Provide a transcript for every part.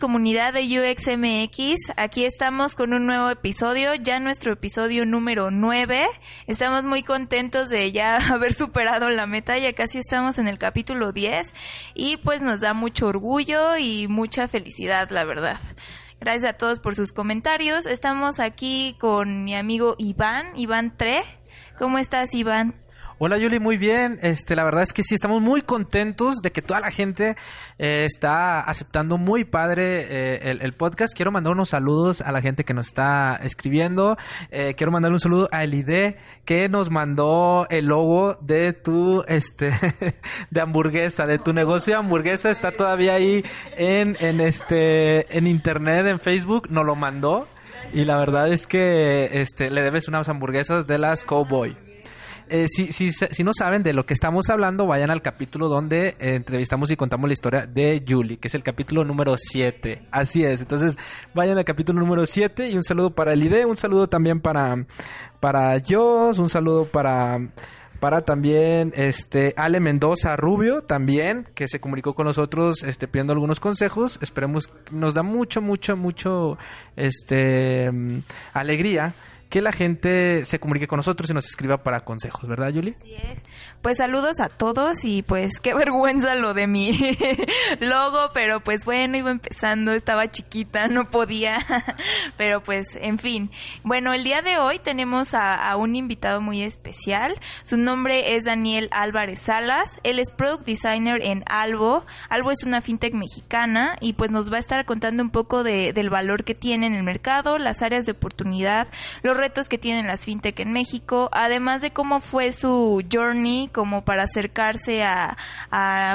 Comunidad de UXMX. Aquí estamos con un nuevo episodio, ya nuestro episodio número 9. Estamos muy contentos de ya haber superado la meta, ya casi estamos en el capítulo 10 y pues nos da mucho orgullo y mucha felicidad, la verdad. Gracias a todos por sus comentarios. Estamos aquí con mi amigo Iván, Iván Tre. ¿Cómo estás, Iván? Hola Yuli, muy bien. Este, la verdad es que sí, estamos muy contentos de que toda la gente eh, está aceptando muy padre eh, el, podcast. Quiero mandar unos saludos a la gente que nos está escribiendo. Eh, quiero mandar un saludo a Elide que nos mandó el logo de tu, este, de hamburguesa, de tu negocio de hamburguesa. Está todavía ahí en, en este, en internet, en Facebook. Nos lo mandó. Y la verdad es que este, le debes unas hamburguesas de las Cowboy. Eh, si, si, si, no saben de lo que estamos hablando, vayan al capítulo donde eh, entrevistamos y contamos la historia de Julie, que es el capítulo número 7. Así es. Entonces, vayan al capítulo número 7 y un saludo para el ID, un saludo también para, para Jos, un saludo para para también este Ale Mendoza Rubio también que se comunicó con nosotros este pidiendo algunos consejos esperemos nos da mucho mucho mucho este mm, alegría que la gente se comunique con nosotros y nos escriba para consejos, ¿verdad, Yuli? Así es. Pues saludos a todos y pues qué vergüenza lo de mi logo, pero pues bueno, iba empezando, estaba chiquita, no podía, pero pues en fin. Bueno, el día de hoy tenemos a, un invitado muy especial. Su nombre es Daniel Álvarez Salas. Él es Product Designer en Albo. Albo es una fintech mexicana y pues nos va a estar contando un poco de, del valor que tiene en el mercado, las áreas de oportunidad, los retos que tienen las fintech en México, además de cómo fue su journey como para acercarse a,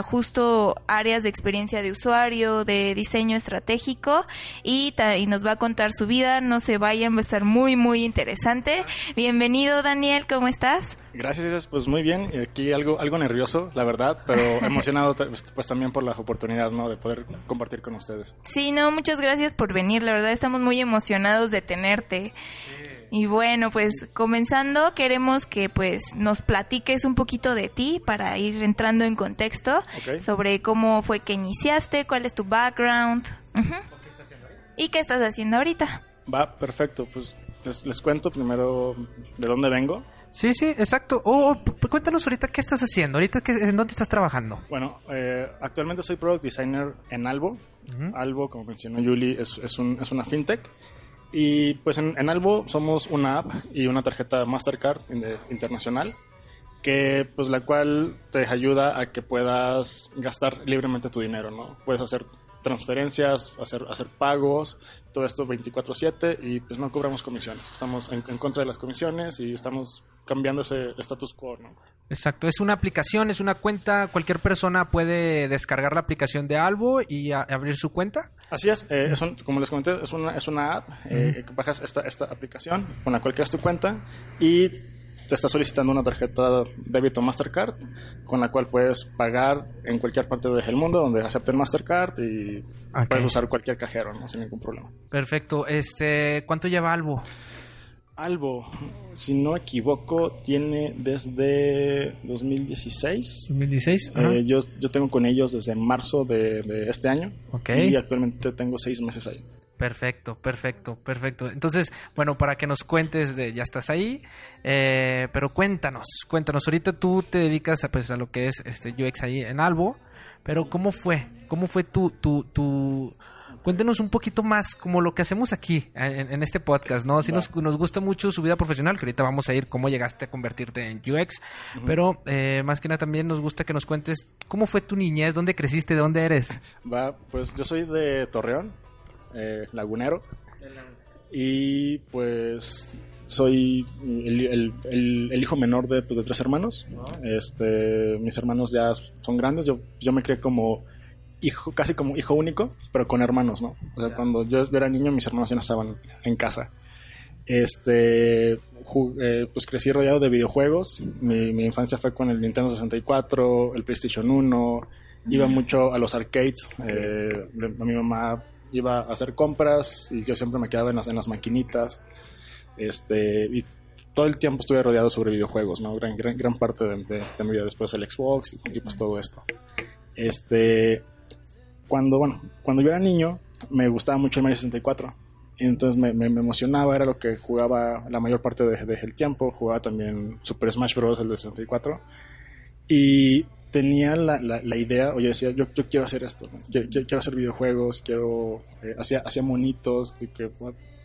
justo áreas de experiencia de usuario, de diseño estratégico y, y nos va a contar su vida. No se vayan, va a estar muy, muy interesante. Bienvenido Daniel, ¿cómo estás? Gracias, pues muy bien. Aquí algo, algo nervioso, la verdad, pero emocionado pues, pues también por la oportunidad, ¿no? De poder compartir con ustedes. Sí, no, muchas gracias por venir. La verdad, estamos muy emocionados de tenerte. Y bueno, pues comenzando, queremos que pues nos platiques un poquito de ti para ir entrando en contexto sobre cómo fue que iniciaste, cuál es tu background. ¿Y qué estás haciendo ahorita? Va, perfecto. Pues les, les cuento primero de dónde vengo. Sí, sí, exacto. Oh, oh cuéntanos ahorita qué estás haciendo, ahorita qué, en dónde estás trabajando. Bueno, eh, actualmente soy product designer en Albo. Albo, como mencionó Julie, es, es, un, es una fintech. Y pues en, en, Albo somos una app y una tarjeta Mastercard internacional que pues la cual te ayuda a que puedas gastar libremente tu dinero, ¿no? Puedes hacer transferencias, hacer, hacer pagos, todo esto 24/7 y pues no cobramos comisiones. Estamos en, contra de las comisiones y estamos cambiando ese status quo. ¿no? Exacto, es una aplicación, es una cuenta, cualquier persona puede descargar la aplicación de Albo y abrir su cuenta. Así es, eh, como les comenté, es una, es una app, eh, que bajas esta, esta aplicación con la cual creas tu cuenta y te está solicitando una tarjeta débito Mastercard con la cual puedes pagar en cualquier parte del mundo donde acepten Mastercard y puedes usar cualquier cajero, ¿no? Sin ningún problema. Perfecto. Este, ¿cuánto lleva Albo? Albo, si no equivoco, tiene desde 2016. 2016. Eh, yo, yo tengo con ellos desde marzo de, de este año. Ok. Y actualmente tengo seis meses ahí. Perfecto, perfecto, perfecto. Entonces, bueno, para que nos cuentes de, ya estás ahí, eh, pero cuéntanos, cuéntanos. Ahorita tú te dedicas a, pues, a lo que es este UX ahí en Albo, pero ¿cómo fue? ¿Cómo fue tu, tu, tu... Cuéntenos un poquito más como lo que hacemos aquí en, este podcast, ¿no? Si nos, nos, gusta mucho su vida profesional, que ahorita vamos a ir cómo llegaste a convertirte en UX, pero eh, más que nada también nos gusta que nos cuentes cómo fue tu niñez, dónde creciste, de dónde eres. Va, pues yo soy de Torreón, eh, lagunero. Y pues soy el, el- el- el hijo menor de, pues, de tres hermanos. Este, mis hermanos ya son grandes. Yo, yo me crié como hijo, casi como hijo único, pero con hermanos, ¿no? O sea, cuando yo era niño, mis hermanos ya no estaban en casa. Este, eh, pues crecí rodeado de videojuegos. Mi, mi infancia fue con el Nintendo 64, el PlayStation 1. Iba mucho a los arcades. Eh, mi mamá iba a hacer compras y yo siempre me quedaba en las, en las maquinitas. Este, y todo el tiempo estuve rodeado sobre videojuegos, ¿no? Gran, gran, gran parte de, de- mi vida después el Xbox y, pues todo esto. Este, cuando, bueno, cuando yo era niño, me gustaba mucho el Mario 64. Y entonces me, me- emocionaba, era lo que jugaba la mayor parte de- del tiempo. Jugaba también Super Smash Bros. el de 64. Y tenía la, la, la idea, o yo decía, yo, yo quiero hacer esto. ¿no? Quiero, hacer videojuegos, quiero. eh, hacía, hacía monitos, que,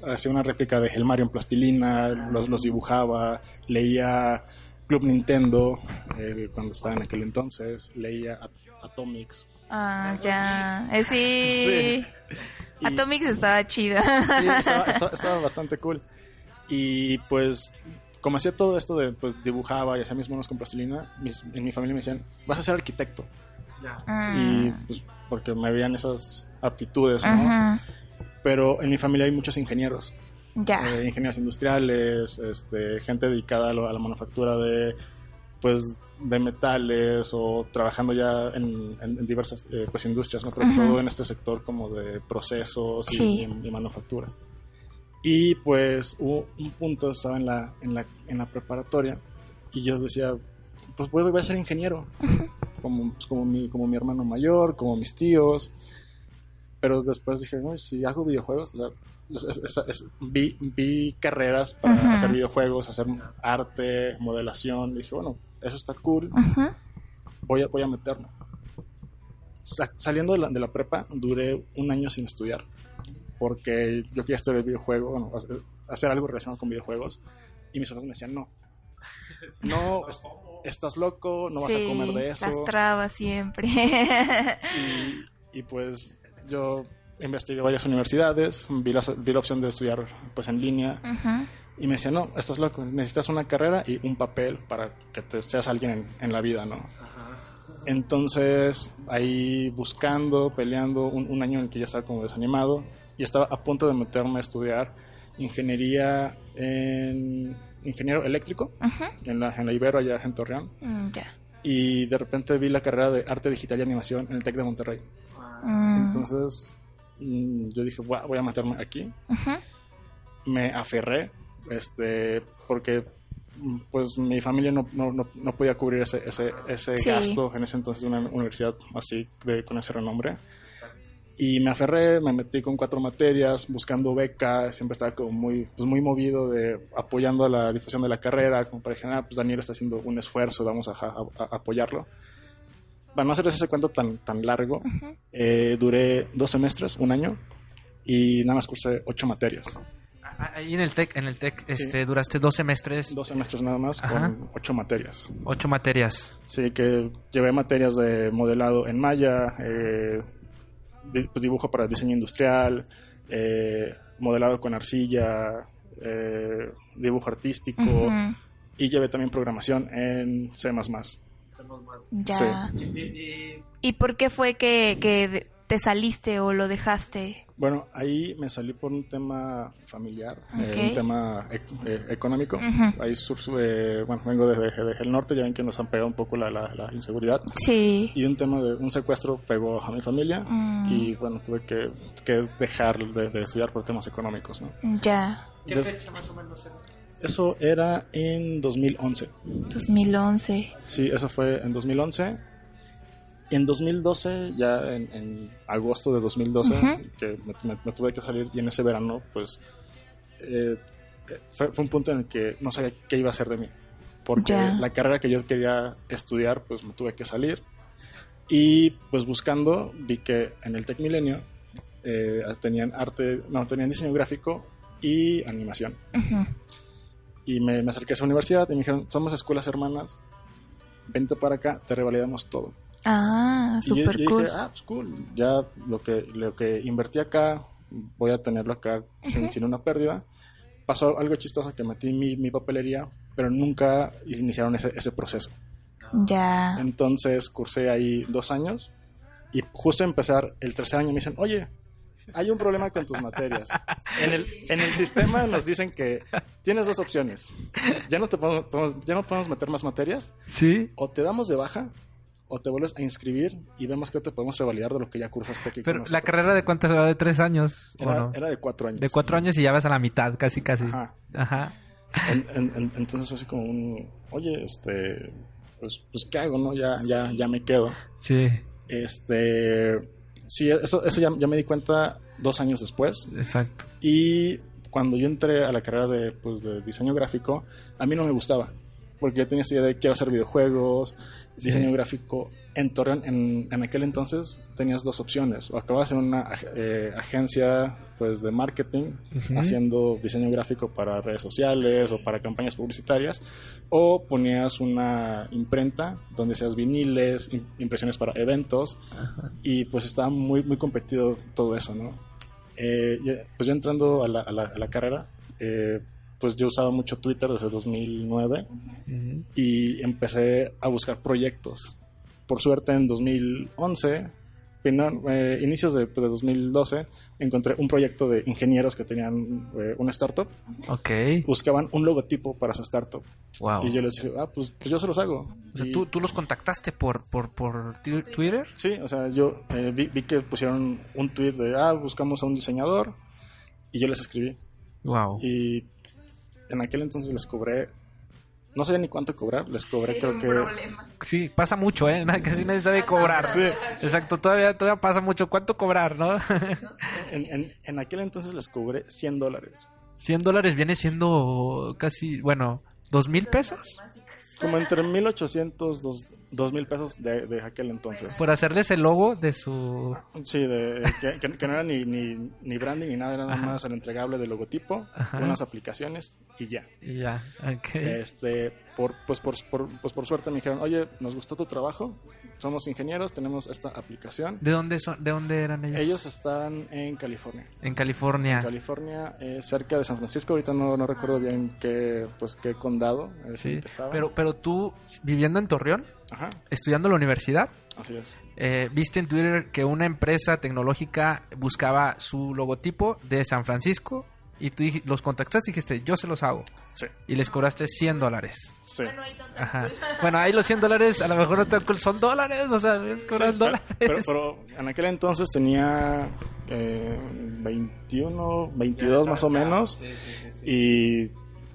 hacía una réplica de el Mario en plastilina, los, los dibujaba, leía Club Nintendo eh, cuando estaba en aquel entonces, leía At- Atomics. Ah, ya. Eh, sí. Sí. Y- Atomics estaba chida. Sí, estaba, estaba- estaba bastante cool. Y pues, como hacía todo esto de, pues, dibujaba y hacía mis monos con plastilina, mis- en mi familia me decían, vas a ser arquitecto. Y Mm, pues, porque me veían esas aptitudes, ¿no? ajá. Pero en mi familia hay muchos ingenieros. Eh, ingenieros industriales, este, gente dedicada a, lo- a la manufactura de pues de metales o trabajando ya en, en- en diversas eh, pues industrias, ¿no? pero todo en este sector como de procesos y- Sí. y, y manufactura. Y pues hubo un punto, estaba en la, en la, en la preparatoria y yo decía, pues voy, voy a ser ingeniero, como, pues, como, mi, como mi hermano mayor, como mis tíos. Pero después dije, no, si hago videojuegos, o sea, es- es- es- es- vi, vi carreras para hacer videojuegos, hacer arte, modelación. Dije, bueno, eso está cool, voy a, voy a meterme. Sa- saliendo de la, de la prepa, duré un año sin estudiar, porque yo quería estudiar videojuegos, bueno, hacer, hacer algo relacionado con videojuegos, y mis papás me decían, no, no, es- estás loco, no vas a comer de eso. Las trabas siempre. Y, y, pues yo investigué varias universidades, vi la, vi la opción de estudiar pues en línea Ujú. y me decía, no, estás loco, necesitas una carrera y un papel para que te seas alguien en, en la vida, ¿no? Entonces ahí buscando, peleando, un, un año en el que ya estaba como desanimado y estaba a punto de meterme a estudiar ingeniería en ingeniero eléctrico en la, en la Ibero allá en Torreón Mm, y de repente vi la carrera de arte digital y animación en el TEC de Monterrey. Mm. Entonces mm, yo dije, voy a, voy a meterme aquí. Me aferré, este, porque pues mi familia no, no, no, no podía cubrir ese, ese, ese Sí. gasto en ese entonces de una universidad así, de, con ese renombre. Y me aferré, me metí con cuatro materias, buscando becas, siempre estaba como muy, pues muy movido de apoyando a la difusión de la carrera, como para decir, ah, pues Daniel está haciendo un esfuerzo, vamos a, a- a apoyarlo. Para no hacer ese cuento tan, tan largo, Ujú. eh, duré dos semestres, un año, y nada más cursé ocho materias. Ah, Ahí en el TEC, en el TEC, este, duraste dos semestres, Dos semestres nada más, Ajá. con ocho materias. ocho materias. Sí, que llevé materias de modelado en malla, eh, pues, dibujo para diseño industrial, eh, modelado con arcilla, eh, dibujo artístico, y llevé también programación en C++. Ya. ¿Y por qué fue que, te saliste o lo dejaste? Bueno, ahí me salí por un tema familiar, eh, un tema ec- eh, económico. Ahí sur- eh, bueno, vengo desde, desde el norte, ya ven que nos han pegado un poco la, la- la inseguridad. Sí. Y un tema de un secuestro pegó a mi familia Mm. y bueno, tuve que, que dejar de, de estudiar por temas económicos. ¿no? Ya. Des- Eso era en 2011. 2011. Sí, eso fue en 2011. En 2012, ya en, en agosto de 2012, Ujú. que me, me- me tuve que salir y en ese verano, pues eh, fue, fue un punto en el que no sabía qué iba a hacer de mí. Porque la carrera que yo quería estudiar, pues me tuve que salir. Y pues buscando, vi que en el Tec Milenio eh, tenían arte, no, tenían diseño gráfico y animación. Ujú. Y me, me acerqué a esa universidad y me dijeron, somos escuelas hermanas, vente para acá, te revalidamos todo. Ah, súper cool. dije, ah, pues cool, ya lo que, lo que invertí acá, voy a tenerlo acá sin, sin una pérdida. Pasó algo chistoso que metí mi, mi papelería, pero nunca iniciaron ese, ese proceso. Ya. Entonces cursé ahí dos años y justo a empezar el tercer año me dicen, oye, hay un problema con tus materias. En el, en el sistema nos dicen que tienes dos opciones. Ya no, te podemos, podemos- ya no podemos meter más materias, Sí. o te damos de baja, o te vuelves a inscribir y vemos que te podemos revalidar de lo que ya cursaste aquí. Pero la nosotros". carrera de cuántas era de tres años, ¿o era, no? era de cuatro años. De cuatro años y ya vas a la mitad, casi, casi. Ajá. Ajá. En- en- en- entonces fue así como un, oye, este, pues, pues ¿qué hago, no? Ya, ya, ya me quedo. Sí, Este, sí, eso, eso ya, ya me di cuenta dos años después. exacto. Y cuando yo entré a la carrera de, pues, de diseño gráfico, a mí no me gustaba. Porque yo tenía esta idea de quiero hacer videojuegos, Sí. diseño gráfico. En Torreón, en, en aquel entonces, tenías dos opciones. O acababas en una eh, agencia pues, de marketing, Ujú. haciendo diseño gráfico para redes sociales o para campañas publicitarias. O ponías una imprenta donde hacías viniles, im- impresiones para eventos. Y pues estaba muy, muy competido todo eso, ¿no? Eh, pues yo entrando a la, a la- a la carrera, eh, pues yo usaba mucho Twitter desde 2009 Ujú. y empecé a buscar proyectos. Por suerte en 2011, final- eh, inicios de, de 2012, encontré un proyecto de ingenieros que tenían eh, una startup. Ok. Buscaban un logotipo para su startup. Wow. Y yo les dije, ah, pues, pues yo se los hago. O sea, Y- ¿tú, tú los contactaste por, por, por Twitter? Sí, o sea, yo eh, vi, vi que pusieron un tweet de, ah, buscamos a un diseñador. Y yo les escribí. Wow. Y en aquel entonces les cobré, no sabía ni cuánto cobrar, les cobré creo que... Sí, pasa mucho, ¿eh? Casi nadie sabe cobrar. Sí. Exacto, todavía, todavía pasa mucho. ¿Cuánto cobrar, no? En, en- en aquel entonces les cobré 100 dólares. 100 dólares viene siendo casi, bueno, ¿dos mil pesos? Como entre 1800, dos, 2000 pesos de, de aquel entonces. Por hacerles el logo de su... Sí, de, que, que- que no era ni, ni, ni branding ni nada, era nada Ajá. más el entregable de logotipo, Ajá. unas aplicaciones y ya. y Ya, ok. Este, por, pues, por, por- pues por suerte me dijeron, oye, nos gustó tu trabajo, somos ingenieros, tenemos esta aplicación. ¿De dónde son? ¿De dónde eran ellos? Ellos están en California. En California. California, eh, cerca de San Francisco. Ahorita no, no recuerdo bien qué, pues, qué condado es Sí. estaba. Pero, pero tú, viviendo en Torreón, Ajá, estudiando en la universidad, así es. eh, viste en Twitter que una empresa tecnológica buscaba su logotipo de San Francisco y tú los contactaste y dijiste, yo se los hago. Sí, Y les cobraste 100 dólares. sí. Ajá. Bueno, ahí los 100 dólares a lo mejor no tan cool, son dólares, o sea, les cobran Sí, dólares. Pero, pero en aquel entonces tenía eh, 21, 22 más o menos. Y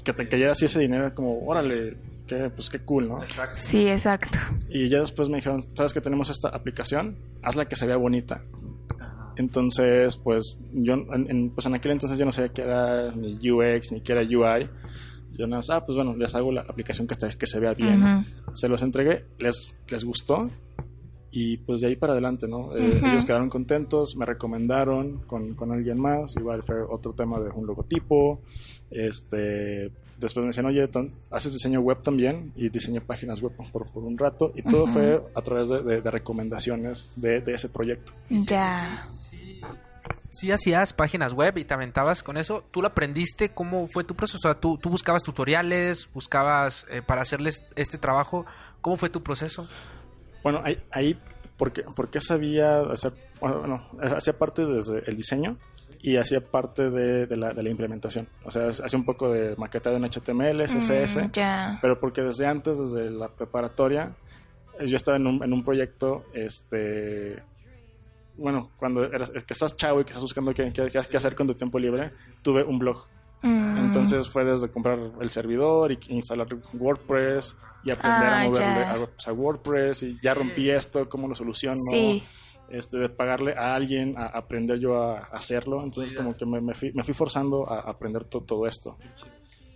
que te cayera así ese dinero, como, órale, que, pues qué cool, ¿no? Sí, exacto. Y ya después me dijeron, ¿sabes que tenemos esta aplicación? Hazla que se vea bonita. Entonces, pues yo en, en- pues en aquel entonces yo no sabía qué era ni UX ni qué era UI. Yo nada más, ah, pues bueno, les hago la aplicación que, esté- que se vea bien. Se los entregué, les, les gustó y pues de ahí para adelante, ¿no? Eh. Ellos quedaron contentos, me recomendaron con, con alguien más, igual fue otro tema de un logotipo. Este, después me decían, oye, haces diseño web también y diseñé páginas web por, por un rato y todo fue a través de, de- de recomendaciones de, de ese proyecto. Ya. Sí hacías páginas web y te aventabas con eso. ¿Tú lo aprendiste? ¿Cómo fue tu proceso? O sea, ¿tú, tú buscabas tutoriales, buscabas eh, para hacerles este trabajo? ¿Cómo fue tu proceso? Bueno, ahí, ahí porque, porque sabía hacer, bueno, hacía parte desde el diseño y hacía parte de, de la, de la implementación. O sea, hacía un poco de maquetado en HTML, CSS, Mm, pero porque desde antes, desde la preparatoria, eh, yo estaba en un, en un proyecto, este, bueno, cuando eras, que estás chavo y que estás buscando qué, qué- qué hacer con tu tiempo libre, tuve un blog. Mm. Entonces fue desde comprar el servidor y instalar WordPress y aprender Ah, a moverle ya. a, a WordPress y ya rompí esto, cómo lo soluciono, Sí. Este, de pagarle a alguien a aprender yo a, hacerlo. Entonces como que me, me fui, me fui forzando a aprender to- todo esto.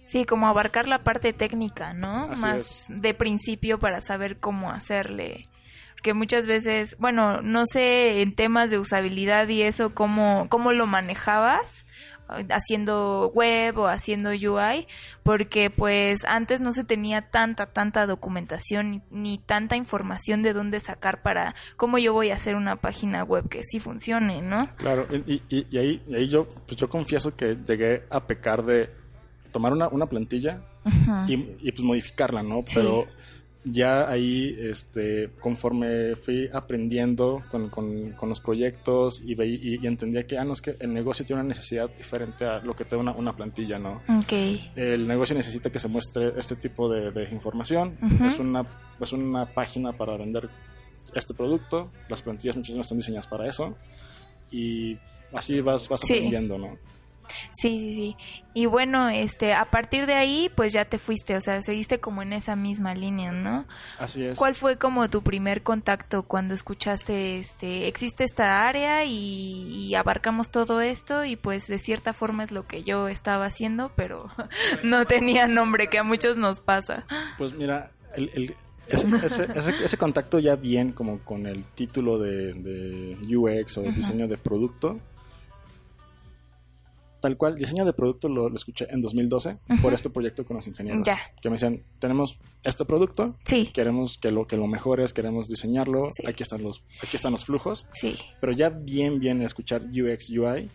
Sí, como abarcar la parte técnica, ¿no? Así Más de principio para saber cómo hacerle. Porque muchas veces, bueno, no sé en temas de usabilidad y eso, cómo, cómo lo manejabas, haciendo web o haciendo UI, porque pues antes no se tenía tanta, tanta documentación ni, tanta información de dónde sacar para cómo yo voy a hacer una página web que sí funcione, ¿no? Claro, y, y, ahí, ahí yo, pues yo confieso que llegué a pecar de tomar una, una plantilla y, y, pues modificarla, ¿no? Pero ya ahí, este, conforme fui aprendiendo con, con, los proyectos y, y, entendía que, ah, no, es que el negocio tiene una necesidad diferente a lo que te da una, una plantilla, ¿no? Okay. El negocio necesita que se muestre este tipo de, de información. es, una, es una página para vender este producto. Las plantillas muchas veces están diseñadas para eso. Y así vas, vas aprendiendo, ¿no? Sí, sí, sí. Y bueno, este, a partir de ahí, pues ya te fuiste, o sea, seguiste como en esa misma línea, ¿no? Así es. ¿Cuál fue como tu primer contacto cuando escuchaste, este, existe esta área y, abarcamos todo esto y pues de cierta forma es lo que yo estaba haciendo, pero no tenía nombre, que a muchos nos pasa. Pues mira, el, ese, contacto ya bien como con el título de, UX o diseño de producto, tal cual, diseño de producto lo, escuché en 2012 por este proyecto con los ingenieros. Que me decían, tenemos este producto, queremos que lo, que lo mejores, queremos diseñarlo, aquí, están los, aquí están los flujos. Sí. Pero ya bien, bien escuchar UX, UI,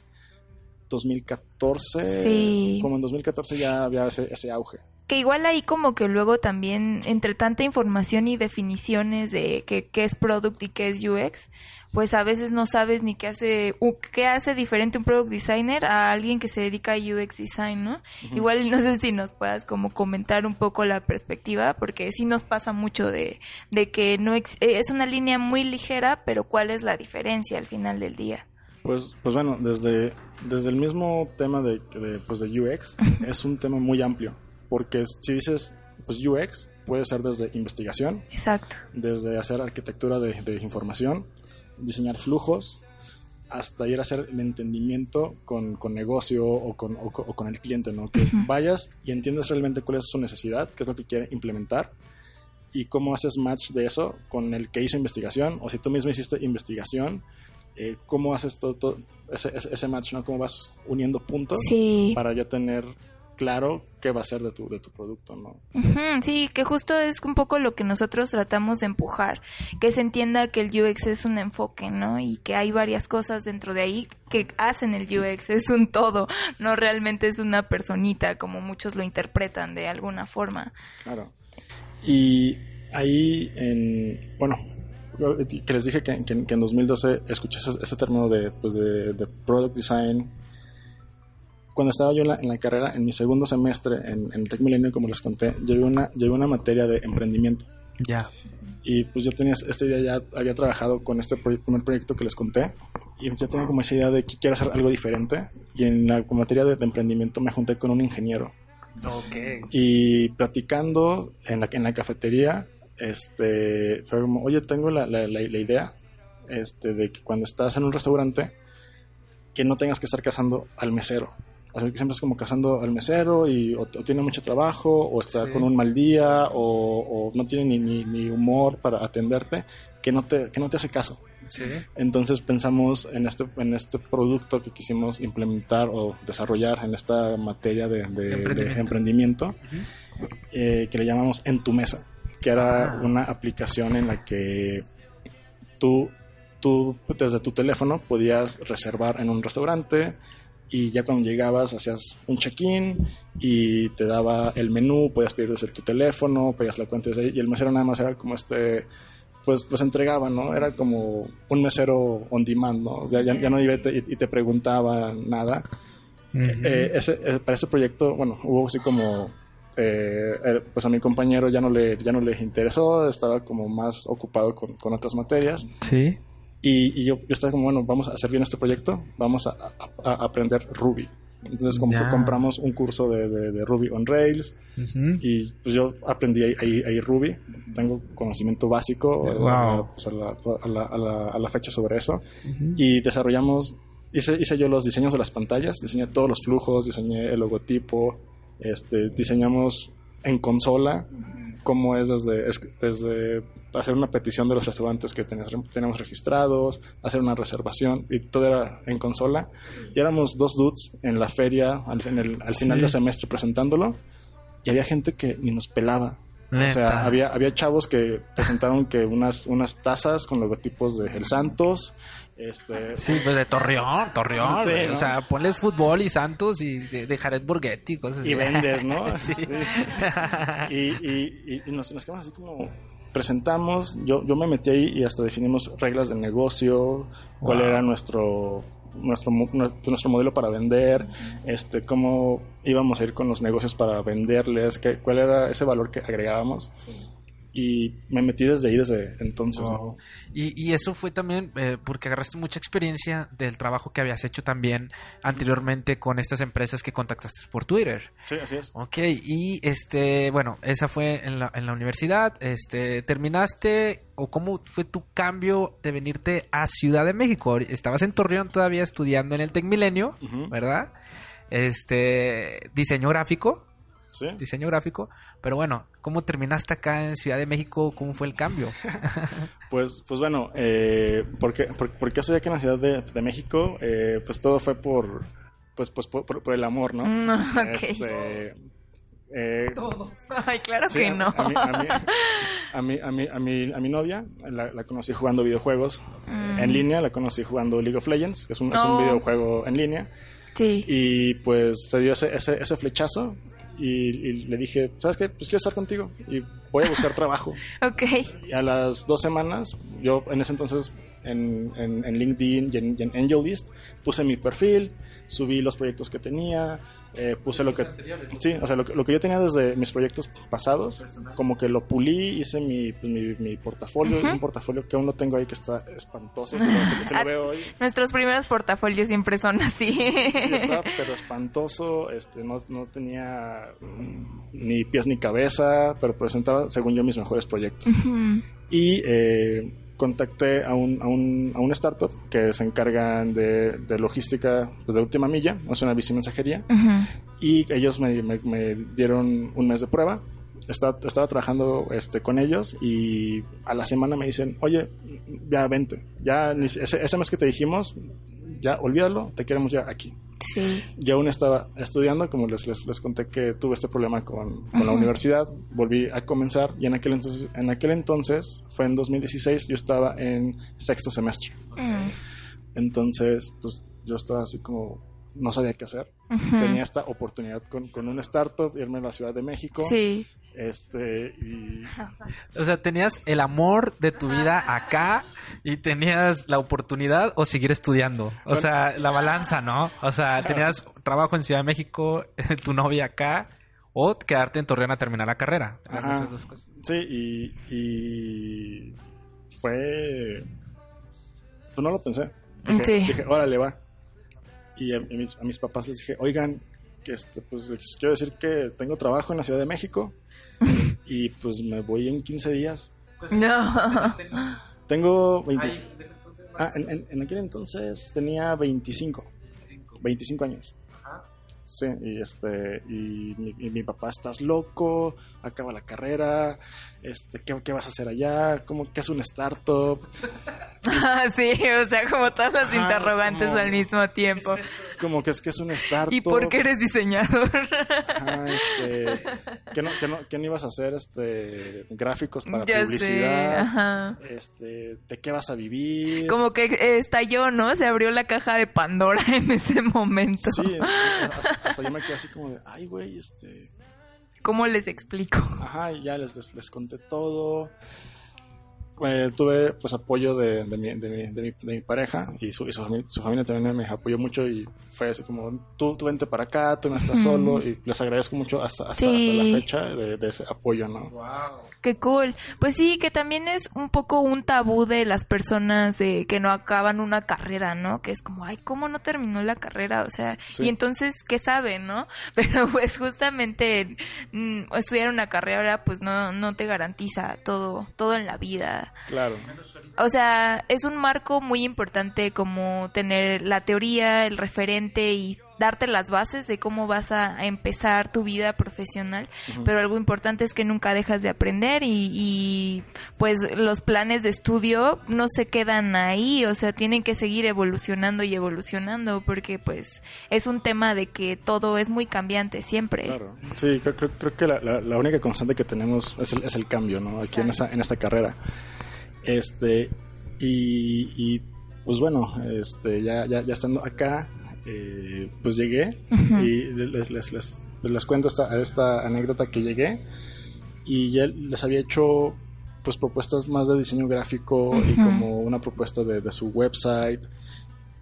2014, como en 2014 ya había ese, ese auge que igual ahí como que luego también entre tanta información y definiciones de qué, es product y qué es UX, pues a veces no sabes ni qué hace qué hace diferente un product designer a alguien que se dedica a UX design, ¿no? Igual no sé si nos puedas como comentar un poco la perspectiva porque sí nos pasa mucho de, de que no es una línea muy ligera, pero cuál es la diferencia al final del día. Pues, pues bueno, desde, desde el mismo tema de, de, pues de UX, es un tema muy amplio porque si dices pues UX puede ser desde investigación, exacto, desde hacer arquitectura de, información, diseñar flujos, hasta ir a hacer el entendimiento con, con negocio o con, o, con el cliente, ¿no? Que vayas y entiendas realmente cuál es su necesidad, qué es lo que quiere implementar y cómo haces match de eso con el que hizo investigación o si tú mismo hiciste investigación, eh, cómo haces todo, ese, ese, match, ¿no? Cómo vas uniendo puntos para ya tener claro qué va a ser de tu, de tu producto, ¿no? sí, que justo es un poco lo que nosotros tratamos de empujar, que se entienda que el UX es un enfoque, ¿no? Y que hay varias cosas dentro de ahí que hacen el UX, es un todo, no realmente es una personita como muchos lo interpretan de alguna forma. Claro. Y ahí en, bueno, que les dije que, en 2012 escuché ese, término de, pues de, de product design cuando estaba yo en la, carrera, en mi segundo semestre en, el Tec Milenio, como les conté, llevé una, llevé una materia de emprendimiento. Ya. Y pues yo tenía, este día ya había trabajado con este primer proyecto que les conté y yo tenía como esa idea de que quiero hacer algo diferente y en la materia de, emprendimiento me junté con un ingeniero. Okay. Y platicando en la, en la cafetería, este, fue como, oye, tengo la, la, la, idea este, de que cuando estás en un restaurante, que no tengas que estar cazando al mesero siempre es como cazando al mesero y o, tiene mucho trabajo o está con un mal día o, no tiene ni, ni, humor para atenderte, que no te, que no te hace caso. Entonces pensamos en este, en este producto que quisimos implementar o desarrollar en esta materia de, emprendimiento, eh, que le llamamos En tu mesa, que era ah. una aplicación en la que tú, tú desde tu teléfono podías reservar en un restaurante, y ya cuando llegabas hacías un check-in y te daba el menú, podías pedir desde tu teléfono, pedías la cuenta desde ahí y el mesero nada más era como este, pues, pues entregaba, ¿no? Era como un mesero on demand, ¿no? O sea, ya, no iba y, te preguntaba nada. Eh, ese, eh, para ese proyecto, bueno, hubo así como eh, pues a mi compañero ya no le ya no le interesó, estaba como más ocupado con, con otras materias. Sí. Y, yo, yo, estaba como, bueno, vamos a hacer bien este proyecto, vamos a, aprender Ruby. Entonces como compramos un curso de, de, Ruby on Rails y pues yo aprendí ahí, ahí, Ruby, tengo conocimiento básico pues, a, la, a, la, fecha sobre eso. Y desarrollamos, hice, hice yo los diseños de las pantallas, diseñé todos los flujos, diseñé el logotipo, este, diseñamos en consola cómo es desde, es desde hacer una petición de los restaurantes que teníamos, registrados, hacer una reservación, y todo era en consola. Y éramos dos dudes en la feria al, en el- al final Sí. del semestre presentándolo, y había gente que ni nos pelaba. O Neta. sea, había, había chavos que presentaron que unas, unas tazas con logotipos de El Santos, este, Sí, pues de Torreón, Torreón. Sí. O sea, ponles fútbol y Santos y de, de Jared Borghetti, cosas así. y vendes, ¿no? Sí. Sí. Y, y- y- y nos, nos quedamos así como presentamos, yo, yo me metí ahí y hasta definimos reglas del negocio, cuál Wow. era nuestro nuestro nue- nuestro modelo para vender, este cómo íbamos a ir con los negocios para venderles, qué, cuál era ese valor que agregábamos. Y me metí desde ahí, desde entonces. Y, y eso fue también eh, porque agarraste mucha experiencia del trabajo que habías hecho también anteriormente con estas empresas que contactaste por Twitter. Sí, así es. Ok, y este, bueno, esa fue en la, en la universidad. Este, ¿terminaste o cómo fue tu cambio de venirte a Ciudad de México? Estabas en Torreón todavía estudiando en el Tec Milenio, Ujú. ¿verdad? Este, diseño gráfico, Sí. diseño gráfico, pero bueno, ¿cómo terminaste acá en Ciudad de México? ¿Cómo fue el cambio? Pues, pues bueno, eh, ¿por, qué, por, por qué estoy aquí en la Ciudad de, de México? Eh, pues todo fue por, pues, pues, por, por- por el amor, ¿no? Mm, ok. Este, eh, Ay, claro sí, que a- no. A mi, a, mi, a, mi, a, mi, a, mi, a mi novia la, la conocí jugando videojuegos Mm. en línea, la conocí jugando League of Legends, que es un, es un Oh. videojuego en línea. Sí. Y pues se dio ese, ese, ese flechazo y, y le dije, ¿sabes qué? Pues quiero estar contigo y voy a buscar trabajo. Ok. Y a las dos semanas, yo en ese entonces en, en, en LinkedIn y en, y en AngelList puse mi perfil, subí los proyectos que tenía, eh, puse lo que... Sí, o sea, lo, que- lo que yo tenía desde mis proyectos pasados, como que lo pulí, hice mi, pues, mi, mi portafolio, es un portafolio que aún no tengo ahí que está espantoso, si lo, si- si lo veo hoy. Nuestros primeros portafolios siempre son así. Sí, estaba pero espantoso, este, no, no tenía mm, ni pies ni cabeza, pero presentaba, según yo, mis mejores proyectos. Ujú. Y eh, contacté a un, a, un, a un startup que se encargan de, de logística de última milla, es una bici mensajería, y ellos me, me- me dieron un mes de prueba. Estaba, estaba trabajando este, con ellos y a la semana me dicen, oye, ya vente, ya ese, ese mes que te dijimos, ya olvídalo, te queremos ya aquí. Sí. Yo aún estaba estudiando, como les, les, les conté que tuve este problema con, con la universidad, volví a comenzar y en aquel, entonces, en aquel entonces, fue en 2016, yo estaba en sexto semestre. Mm. Entonces, pues yo estaba así como, no sabía qué hacer. Tenía esta oportunidad con, con un startup, irme a la Ciudad de México. Sí. Este, y O sea, tenías el amor de tu vida acá y tenías la oportunidad o seguir estudiando. O sea, la balanza, ¿no? O sea, tenías trabajo en Ciudad de México, tu novia acá o quedarte en Torreón a terminar la carrera. Eran Ajá. esas dos cosas. Sí, y, y fue... Pues no lo pensé. Dije, Sí. dije, órale, va. Y a, a mis, a mis papás les dije, oigan, que este, pues les quiero decir que tengo trabajo en la Ciudad de México y pues me voy en 15 días. No. Tengo 20... Ah, en, en- en aquel entonces tenía 25. 25 años. Sí, y este, y mi, y mi papá, estás loco, acaba la carrera, este, ¿qué, qué vas a hacer allá? ¿Cómo, ¿Qué es un startup? Ah, sí, o sea, como todas las Ajá, es interrogantes como- al mismo tiempo. Es como que es que es un startup. ¿Y por qué eres diseñador? Ajá, este, ¿qué no, qué no, qué no ibas a hacer este, gráficos para ya sé, publicidad? ajá. Este, ¿De qué vas a vivir? Como que eh, estalló, ¿no? Se abrió la caja de Pandora en ese momento. Sí, hasta, hasta yo me quedé así como de, ay, güey, este... ¿Cómo les explico? Ajá, ya les, les, les conté todo. Eh, tuve pues apoyo de, de, mi, de, mi, de, mi, de mi pareja y, su, y su, familia, su familia también me apoyó mucho y fue así como tú, tú vente para acá, tú no estás solo y les agradezco mucho hasta, hasta, Sí. hasta la fecha de, de ese apoyo, ¿no? Qué cool. Pues sí, que también es un poco un tabú de las personas eh, que no acaban una carrera, ¿no? Que es como, ay, ¿cómo no terminó la carrera? O sea, Sí. y entonces, ¿qué saben, no? Pero pues justamente mm, estudiar una carrera pues no, no te garantiza todo, todo en la vida. Claro. O sea, es un marco muy importante como tener la teoría, el referente y darte las bases de cómo vas a empezar tu vida profesional, pero algo importante es que nunca dejas de aprender y, y, pues los planes de estudio no se quedan ahí, o sea, tienen que seguir evolucionando y evolucionando porque pues es un tema de que todo es muy cambiante siempre. Claro, sí, creo, creo, creo que la, la, única constante que tenemos es el, es el cambio, ¿no? Aquí en esta, en esta carrera. Este, y, y pues bueno, este, ya, ya, ya estando acá, eh, pues llegué y les, les, les, les cuento esta, esta, anécdota que llegué y ya les había hecho pues propuestas más de diseño gráfico y como una propuesta de, de su website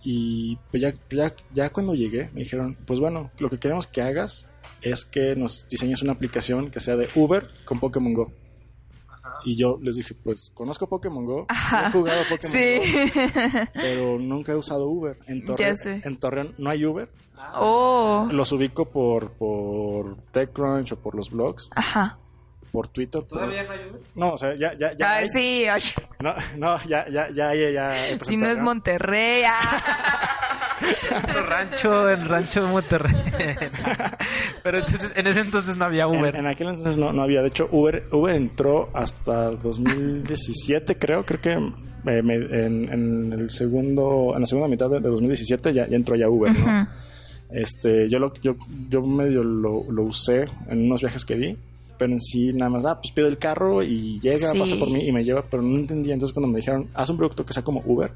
y pues ya, ya, ya cuando llegué me dijeron pues bueno lo que queremos que hagas es que nos diseñes una aplicación que sea de Uber con Pokémon Go y yo les dije, pues conozco Pokémon Go, sí he jugado Pokémon Sí. Go, pero nunca he usado Uber. En, Torre, Ya sé. en Torreón no hay Uber. Oh, Los ubico por, por TechCrunch o por los blogs, ajá. Por Twitter. por- ¿Todavía no hay Uber? No, o sea, ya, ya, ya. Hay. sí, ay, No, no, ya, ya, ya, ya, si no es. Monterrey. ah. Nuestro rancho, el rancho de Monterrey. Pero entonces, en ese entonces no había Uber. En, en aquel entonces no, no había. De hecho, Uber, Uber entró hasta 2017, creo. Creo que eh, me- en, en el segundo, en la segunda mitad de, de 2017 ya, ya entró ya Uber, ¿no? Este, yo lo, yo, yo medio lo, lo usé en unos viajes que di, pero en sí nada más, ah, pues pido el carro y llega, Sí. pasa por mí y me lleva, pero no entendía. Entonces cuando me dijeron, haz un producto que sea como Uber,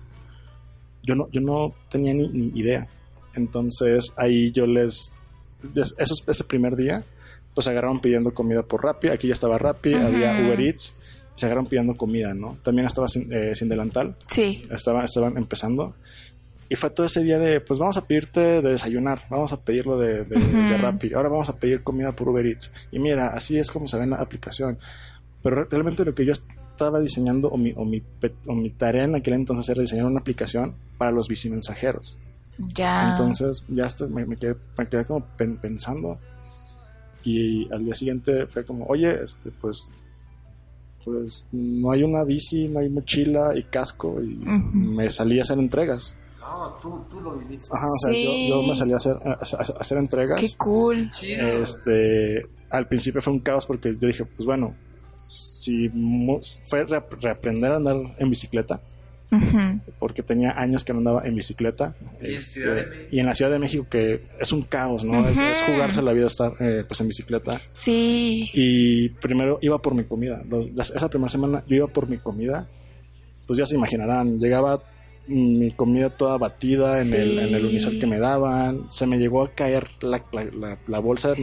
yo no, yo no tenía ni, ni idea. Entonces ahí yo les, esos, ese primer día, pues agarraron pidiendo comida por Rappi, aquí ya estaba Rappi, había Uber Eats, se agarraron pidiendo comida, ¿no? También estaba sin, eh, sin delantal, Sí. estaban, estaban empezando. Y fue todo ese día de, pues vamos a pedirte de desayunar, vamos a pedirlo de, de, Ujú. de Rappi, ahora vamos a pedir comida por Uber Eats. Y mira, así es como se ve en la aplicación. Pero re- realmente lo que yo estaba diseñando, o mi, o mi, o mi tarea en aquel entonces era diseñar una aplicación para los bicimensajeros. Ya. Entonces ya hasta me, me quedé, me quedé como pen- pensando. Y al día siguiente fue como, oye, este, pues, pues no hay una bici, no hay mochila y casco. Y Ujú. me salí a hacer entregas. No, tú, tú lo viviste. Ajá, o sea, Sí. yo, yo me salí a hacer, a, a- a hacer entregas. Qué cool. Este, al principio fue un caos porque yo dije, pues bueno, si fue reap- reaprender a andar en bicicleta, porque tenía años que no andaba en bicicleta. Y en Este, y en la Ciudad de México, que es un caos, ¿no? Es, es jugarse la vida estar eh, pues en bicicleta. Sí. Y primero iba por mi comida. Los- las- esa primera semana yo iba por mi comida. Pues ya se imaginarán, llegaba mi comida toda batida en, Sí. el, en el unisol que me daban. Se me llegó a caer la, la, la- la bolsa.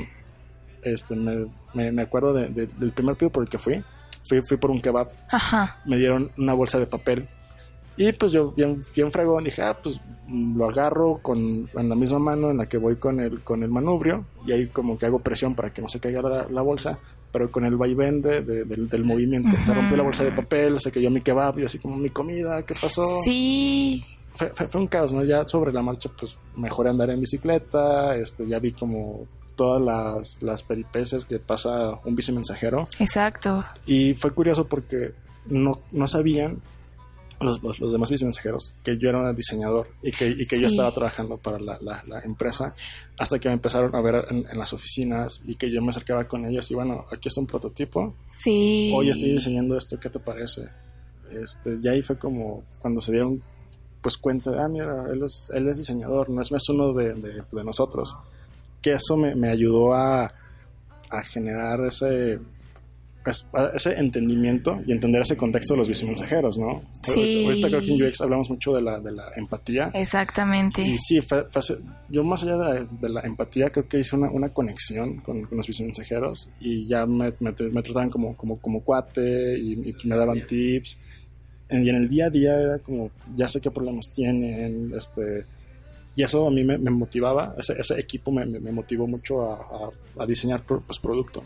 Este, me, me, me acuerdo de- de- del primer pido por el que fui. Fui, fui por un kebab. Ajá. Me dieron una bolsa de papel. Y pues yo bien, bien fregón dije, ah, pues lo agarro con, en la misma mano en la que voy con el, con el manubrio y ahí como que hago presión para que no se caiga la, la bolsa, pero con el vaivén de- de- del, del movimiento. Se rompió la bolsa de papel, se cayó mi kebab y así como mi comida, ¿qué pasó? Sí. Fue, fue- fue un caos, ¿no? Ya sobre la marcha pues mejoré andar en bicicleta, este, ya vi como todas las, las peripecias que pasa un bicimensajero. Exacto. Y fue curioso porque no, no sabían los, los, los demás vicemensajeros que yo era diseñador y que, y que yo estaba trabajando para la, la- la empresa hasta que me empezaron a ver en, en las oficinas y que yo me acercaba con ellos y bueno, aquí está un prototipo, Sí. hoy estoy diseñando esto, ¿qué te parece? Este, y ahí fue como cuando se dieron pues cuenta de, ah, mira, él es, él es diseñador, no es, no es uno de, de- de nosotros. Que eso me, me ayudó a, a generar ese, ese entendimiento y entender ese contexto de los bicimensajeros, ¿no? Sí. Ahorita, ahorita creo que en UX hablamos mucho de la, de la empatía. Exactamente. Y sí, fue- fue yo más allá de, de la empatía creo que hice una, una conexión con, con los vicemensajeros y ya me, me, me trataban como, como, como cuate y, y me daban tips. Y en el día a día era como, ya sé qué problemas tienen, este... Y eso a mí me, me motivaba, ese, ese equipo me, motivó mucho a, a- a diseñar pues, producto.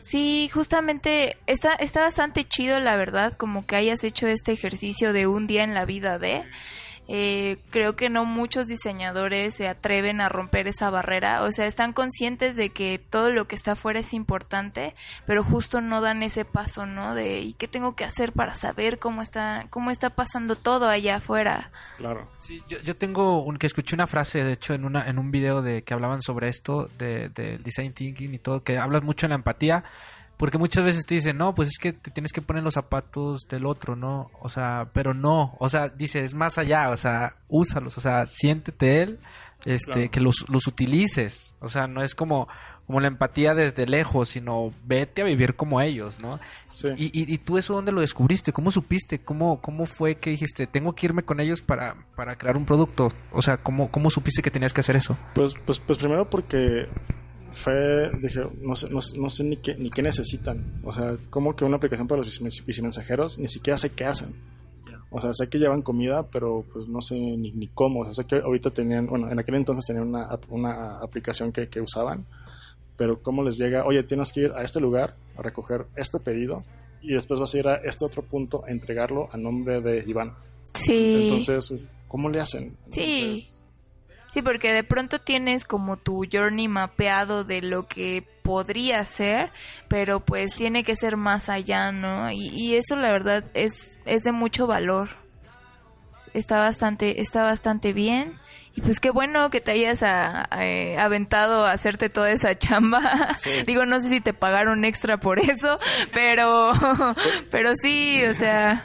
Sí, justamente está, está bastante chido, la verdad, como que hayas hecho este ejercicio de un día en la vida de... eh, creo que no muchos diseñadores se atreven a romper esa barrera, o sea, están conscientes de que todo lo que está afuera es importante, pero justo no dan ese paso, ¿no? De ¿y qué tengo que hacer para saber cómo está cómo está pasando todo allá afuera? Claro. Sí, yo, yo tengo un, que escuché una frase, de hecho, en una en un video de que hablaban sobre esto de, del design thinking y todo, que hablas mucho en la empatía. Porque muchas veces te dicen, no, pues es que te tienes que poner los zapatos del otro, ¿no? O sea, pero no, o sea, dice, es más allá, o sea, úsalos, o sea, siéntete él, este, Claro. que los, los utilices. O sea, no es como, como la empatía desde lejos, sino vete a vivir como ellos, ¿no? Sí. Y, y, y tú eso dónde lo descubriste? ¿Cómo supiste? ¿Cómo, cómo fue que dijiste, tengo que irme con ellos para, para crear un producto? O sea, ¿cómo, ¿cómo supiste que tenías que hacer eso? Pues, pues, pues primero porque fue, dije, no sé, no, sé- no sé ni qué, ni qué necesitan. O sea, como que una aplicación para los bicimensajeros ni siquiera sé qué hacen. O sea, sé que llevan comida, pero pues no sé ni, ni cómo. O sea, sé que ahorita tenían, bueno, en aquel entonces tenían una, una aplicación que, que usaban, pero cómo les llega, oye, tienes que ir a este lugar a recoger este pedido y después vas a ir a este otro punto a entregarlo a nombre de Iván. Sí. Entonces, ¿cómo le hacen? Sí. Sí, porque de pronto tienes como tu journey mapeado de lo que podría ser, pero pues tiene que ser más allá, ¿no? Y, y eso la verdad es, es de mucho valor. Está bastante, está bastante bien. Y pues qué bueno que te hayas a- a- eh, aventado a hacerte toda esa chamba. Sí. Digo, no sé si te pagaron extra por eso, pero, pero sí, o sea.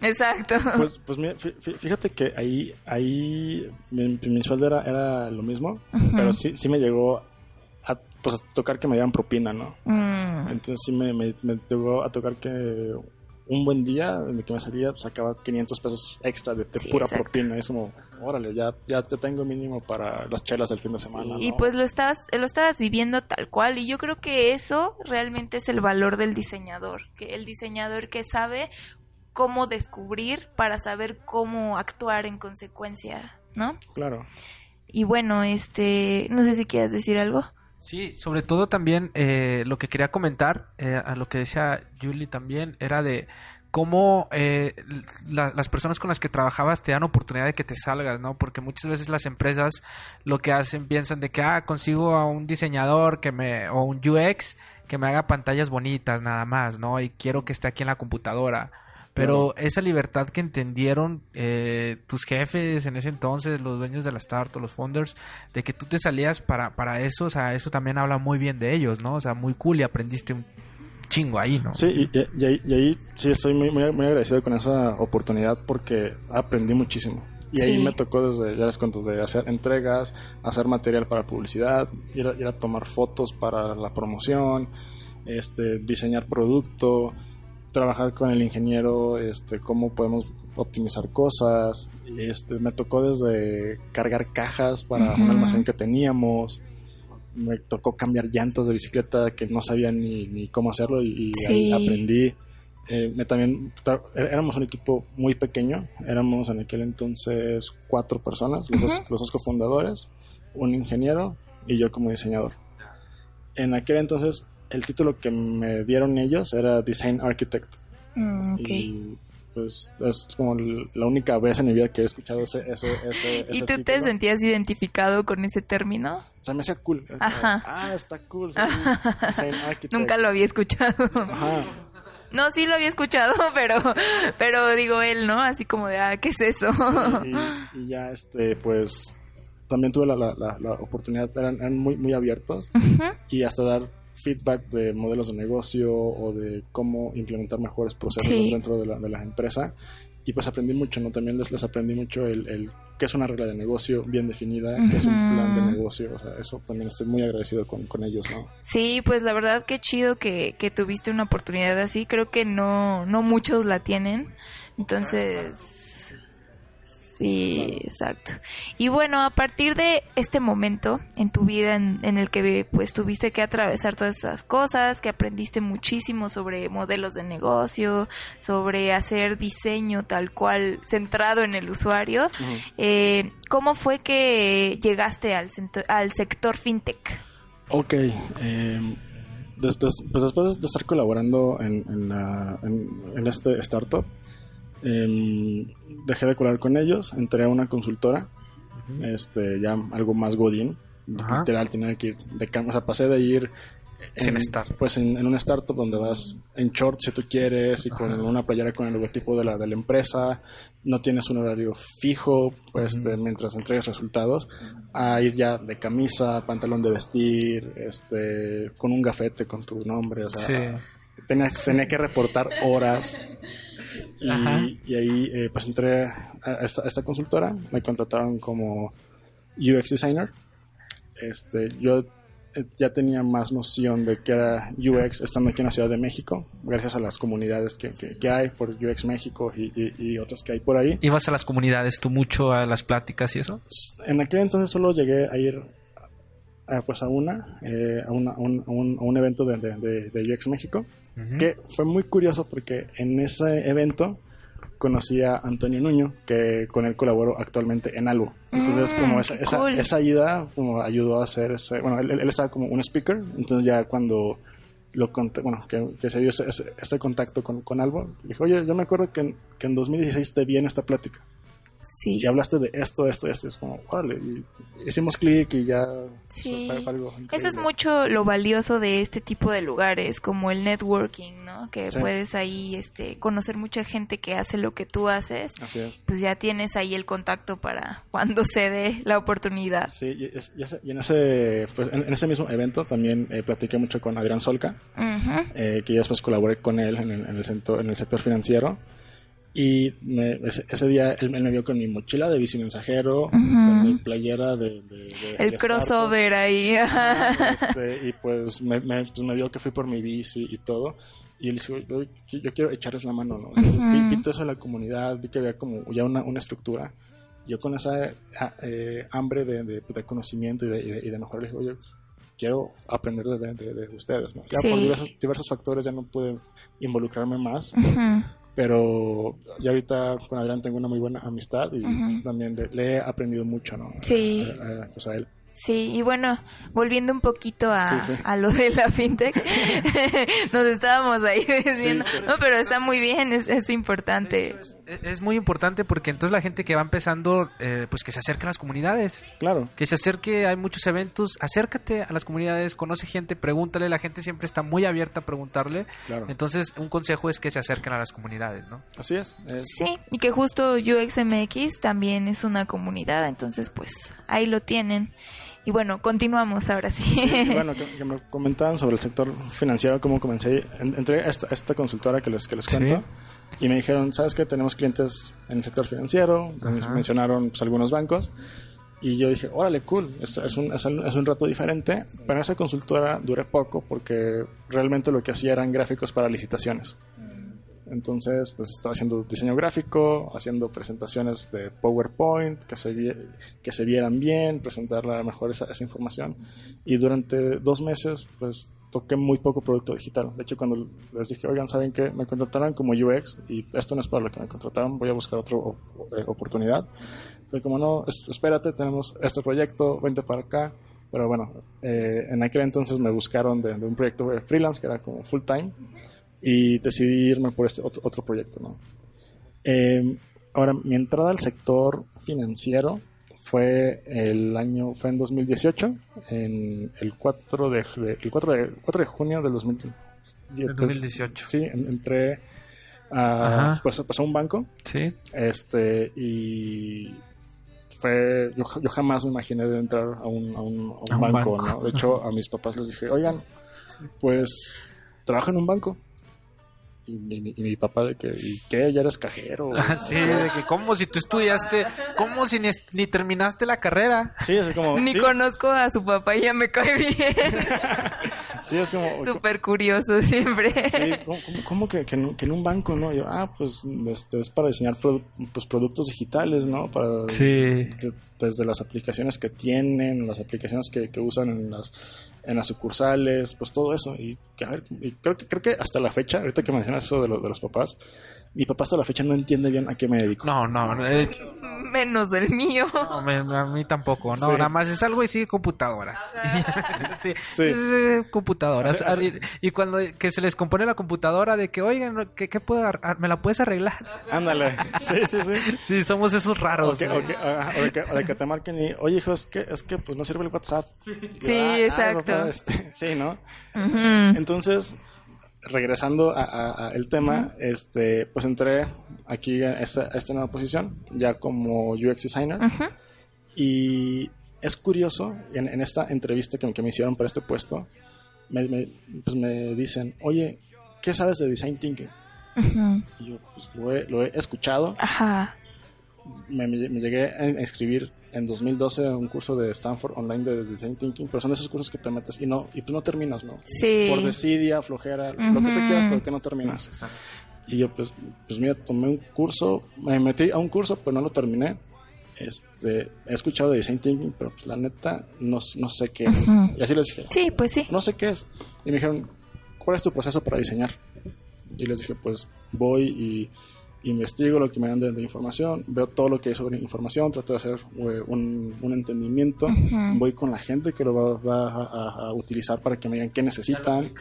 Exacto. Pues, pues mira, fíjate que ahí, ahí mi, mi sueldo era, era lo mismo, pero sí, sí me llegó a, pues, a tocar que me dieran propina, ¿no? Mm. Entonces sí me, me, me llegó a tocar que un buen día de que me salía sacaba 500 pesos extra de, de Sí, pura exacto. propina. Es como, órale, ya, ya te tengo mínimo para las chelas del fin de semana. Y ¿no? pues lo estabas, lo estabas viviendo tal cual. Y yo creo que eso realmente es el valor del diseñador. Que el diseñador que sabe cómo descubrir para saber cómo actuar en consecuencia, ¿no? Claro. Y bueno, este, no sé si quieres decir algo. Sí, sobre todo también eh, lo que quería comentar, eh, a lo que decía Julie también, era de cómo eh, la- las personas con las que trabajabas te dan oportunidad de que te salgas, ¿no? Porque muchas veces las empresas lo que hacen piensan de que, ah, consigo a un diseñador que me, o un UX que me haga pantallas bonitas nada más, ¿no? Y quiero que esté aquí en la computadora. Pero esa libertad que entendieron eh, tus jefes en ese entonces, los dueños de la startup, los founders, de que tú te salías para, para eso, o sea, eso también habla muy bien de ellos, ¿no? O sea, muy cool y aprendiste un chingo ahí, ¿no? Sí, y, y- y ahí, y ahí sí estoy muy, muy, muy agradecido con esa oportunidad porque aprendí muchísimo. Y ahí me tocó desde, ya les cuento, de hacer entregas, hacer material para publicidad, ir a, ir a tomar fotos para la promoción, este, diseñar producto, trabajar con el ingeniero, este, cómo podemos optimizar cosas. Este, me tocó desde cargar cajas para un Ujú. almacén que teníamos. Me tocó cambiar llantas de bicicleta que no sabía ni, ni cómo hacerlo y, Sí. ahí aprendí. Eh, me también é- éramos un equipo muy pequeño, éramos en aquel entonces cuatro personas, los, dos, los dos cofundadores, un ingeniero y yo como diseñador. En aquel entonces el título que me dieron ellos era Design Architect Mm, y pues es como la única vez en mi vida que he escuchado ese, ese, ese, ¿Y ese tú te sentías identificado con ese término? O sea, me hacía cool. Ajá. Ah, está cool. soy Design Architect. Nunca lo había escuchado. Ajá. No, sí lo había escuchado, pero, pero digo él, ¿no? Así como de, ah, ¿qué es eso? Sí, y, y ya, este, pues, también tuve la, la, la, la oportunidad, eran, eran muy, muy abiertos y hasta dar feedback de modelos de negocio o de cómo implementar mejores procesos Sí. dentro de la, de la empresa. Y pues aprendí mucho, ¿no? También les, les aprendí mucho el, el qué es una regla de negocio bien definida, qué es un plan de negocio. O sea, eso también estoy muy agradecido con, con ellos, ¿no? Sí, pues la verdad que chido que, que tuviste una oportunidad así. Creo que no, no muchos la tienen. Entonces, sí, exacto. Y bueno, a partir de este momento en tu vida en, en el que pues tuviste que atravesar todas esas cosas, que aprendiste muchísimo sobre modelos de negocio, sobre hacer diseño tal cual centrado en el usuario, eh, ¿cómo fue que llegaste al, al sector fintech? Ok, eh, des- des- pues después de estar colaborando en, en, la- en- en este startup, Em, dejé de colaborar con ellos, entré a una consultora, este, ya algo más godín, Ajá. literal, tenía que ir de cam- o sea, pasé de ir Sin en, estar. pues en, en una startup donde vas en short si tú quieres y con una playera con el logotipo de la, de la empresa, no tienes un horario fijo, pues te- mientras entregues resultados, a ir ya de camisa, pantalón de vestir, este, con un gafete con tu nombre, o sea, Sí. tenía, tenía que reportar horas. Y, y ahí eh, pues entré a esta, a esta consultora, me contrataron como UX designer. Este, yo eh, ya tenía más noción de que era UX estando aquí en la Ciudad de México, gracias a las comunidades que, que- que hay por UX México y, y- y otras que hay por ahí. ¿Ibas a las comunidades tú mucho a las pláticas y eso? En aquel entonces solo llegué a ir a, pues a una, eh, a, una- a un, a un- a un evento de- de- de UX México, que fue muy curioso porque en ese evento conocí a Antonio Nuño, que con él colaboro actualmente en Albo. Entonces, Mm, como esa, qué esa, cool. esa ida como ayudó a hacer ese... Bueno, él, él estaba como un speaker, entonces ya cuando lo conté, bueno, que, que se dio ese, ese- este contacto con, con Albo, dije, oye, yo me acuerdo que en, que en 2016 te vi en esta plática Sí. y hablaste de esto, esto, esto. Es como, órale, y hicimos clic y ya. Sí. fue- fue algo Eso es mucho lo valioso de este tipo de lugares, como el networking, ¿no? Que Sí. puedes ahí este, conocer mucha gente que hace lo que tú haces. Así es. Pues ya tienes ahí el contacto para cuando se dé la oportunidad. Sí, y, es- y en ese pues, en, en ese mismo evento también eh, platiqué mucho con Adrián Solca, Ujú. eh, que ya después colaboré con él en el, en el, sector, en el sector financiero. Y me- ese, ese día él, él me vio con mi mochila de bici mensajero, con mi playera de... de- de- El de crossover ahí. Startup. Este, y pues me, me- pues me vio que fui por mi bici y todo. Y él dijo, yo, yo quiero echarles la mano, ¿no? vi, vi todo eso de la comunidad, vi que había como ya una, una estructura. Yo con esa eh, hambre de, conocimiento y de, y de, mejorar, le dije, oye, quiero aprender de, de- de ustedes, ¿no? Ya Sí. por diversos, diversos factores ya no pude involucrarme más, Ujú. Pero ya ahorita con Adrián tengo una muy buena amistad y también le, le he aprendido mucho, ¿no? Sí. Pues a él. Sí, y bueno, volviendo un poquito a, Sí, sí. a lo de la fintech, nos estábamos ahí diciendo, no, pero está muy bien, es, es importante. Es, es muy importante porque entonces la gente que va empezando, eh, pues que se acerque a las comunidades. Claro. Que se acerque, hay muchos eventos, acércate a las comunidades, conoce gente, pregúntale, la gente siempre está muy abierta a preguntarle. Claro. Entonces, un consejo es que se acerquen a las comunidades, ¿no? Así es. es- Sí, y que justo UXMX también es una comunidad, entonces pues ahí lo tienen. Y bueno, continuamos ahora sí. Sí, bueno, que, que me comentaban sobre el sector financiero, cómo comencé. En- Entré a esta, esta consultora que les, que les Sí. Y me dijeron, ¿sabes qué? Tenemos clientes en el sector financiero, Ajá. mencionaron pues, algunos bancos y yo dije, órale, cool, es, es un, es, es un reto diferente, pero esa consultora duré poco porque realmente lo que hacía eran gráficos para licitaciones. Entonces, pues estaba haciendo diseño gráfico, haciendo presentaciones de PowerPoint que se, que se vieran bien, presentar mejor esa, esa información. Y durante dos meses, pues toqué muy poco producto digital. De hecho, cuando les dije, oigan, ¿saben qué? Me contrataron como UX y esto no es para lo que me contrataron, voy a buscar otra oportunidad. Fue como, no, es- espérate, tenemos este proyecto, vente para acá. Pero bueno, eh, en aquel entonces me buscaron de, un proyecto freelance que era como full time y decidí irme por este otro, proyecto. Eh, ahora, mi entrada al sector financiero fue el año, fue en 2018, en el 4 de, de- el 4 de, 4 de junio del 2018. El 2018. Sí, en- entré a, pues, pues, a un banco Sí. este y fue yo, yo jamás me imaginé de entrar a un, a un, a un A un banco, banco. ¿no? de hecho a mis papás les dije oigan pues trabajo en un banco y mi, y mi papá de que ¿y qué? ya eres cajero Así de que, ¿cómo si tú estudiaste? ¿Cómo si ni, ni terminaste la carrera? sí es como Ni sí, conozco a su papá y ya me cae bien. sí, es como Súper curioso siempre. Sí, ¿cómo, que, que en, que en un banco, no? Yo, ah, pues este, es para diseñar produ- pues, productos digitales, ¿no? Para, Sí. de- desde las aplicaciones que tienen, las aplicaciones que, que usan en las, en las sucursales, pues todo eso. Y, que, a ver, y creo, que, creo que hasta la fecha, ahorita que mencionas eso de, lo- de los papás, mi papá hasta la fecha no entiende bien a qué me dedico. No, no, no, eh, menos el mío. No, me- a mí tampoco, no, Sí. nada más es algo y sí, computadoras. sí, Sí. sí, computadoras. Sea- y, cuando que se les compone la computadora de que, oigan, ¿qué, qué puedo, ar- ¿me la puedes arreglar? Ándale. Sí, sí, sí. Sí, somos esos raros. o, que, ajá, o de que, o de que te marquen y, oye, hijo, es que, es que pues no sirve el WhatsApp. Sí, exacto. este, sí, ¿no? Entonces, regresando a, a- tema, este, pues entré aquí a esta, a esta nueva posición, ya como UX designer. Y es curioso, en, en esta entrevista que, que me hicieron para este puesto, me, me- pues me dicen, oye, ¿qué sabes de design thinking? Y yo, pues lo he, lo he escuchado, Ajá. Me, me- llegué a inscribir en 2012 a un curso de Stanford online de design thinking, pero son esos cursos que te metes y no y pues no terminas, ¿no? Sí. Por desidia, flojera, lo que te Ujú. quieras, pero que no terminas. Y yo pues pues mira, tomé un curso, me metí a un curso, pero no lo terminé. Este, he escuchado de design thinking, pero pues, la neta no, no sé qué es. Ujú. Y así les dije, Sí, pues sí. no sé qué es. Y me dijeron, ¿cuál es tu proceso para diseñar? Y les dije, pues voy y investigo lo que me dan de, de información, veo todo lo que hay sobre información, trato de hacer eh, un, un entendimiento, Ujú. voy con la gente que lo va, va a, a- a utilizar para que me digan qué necesitan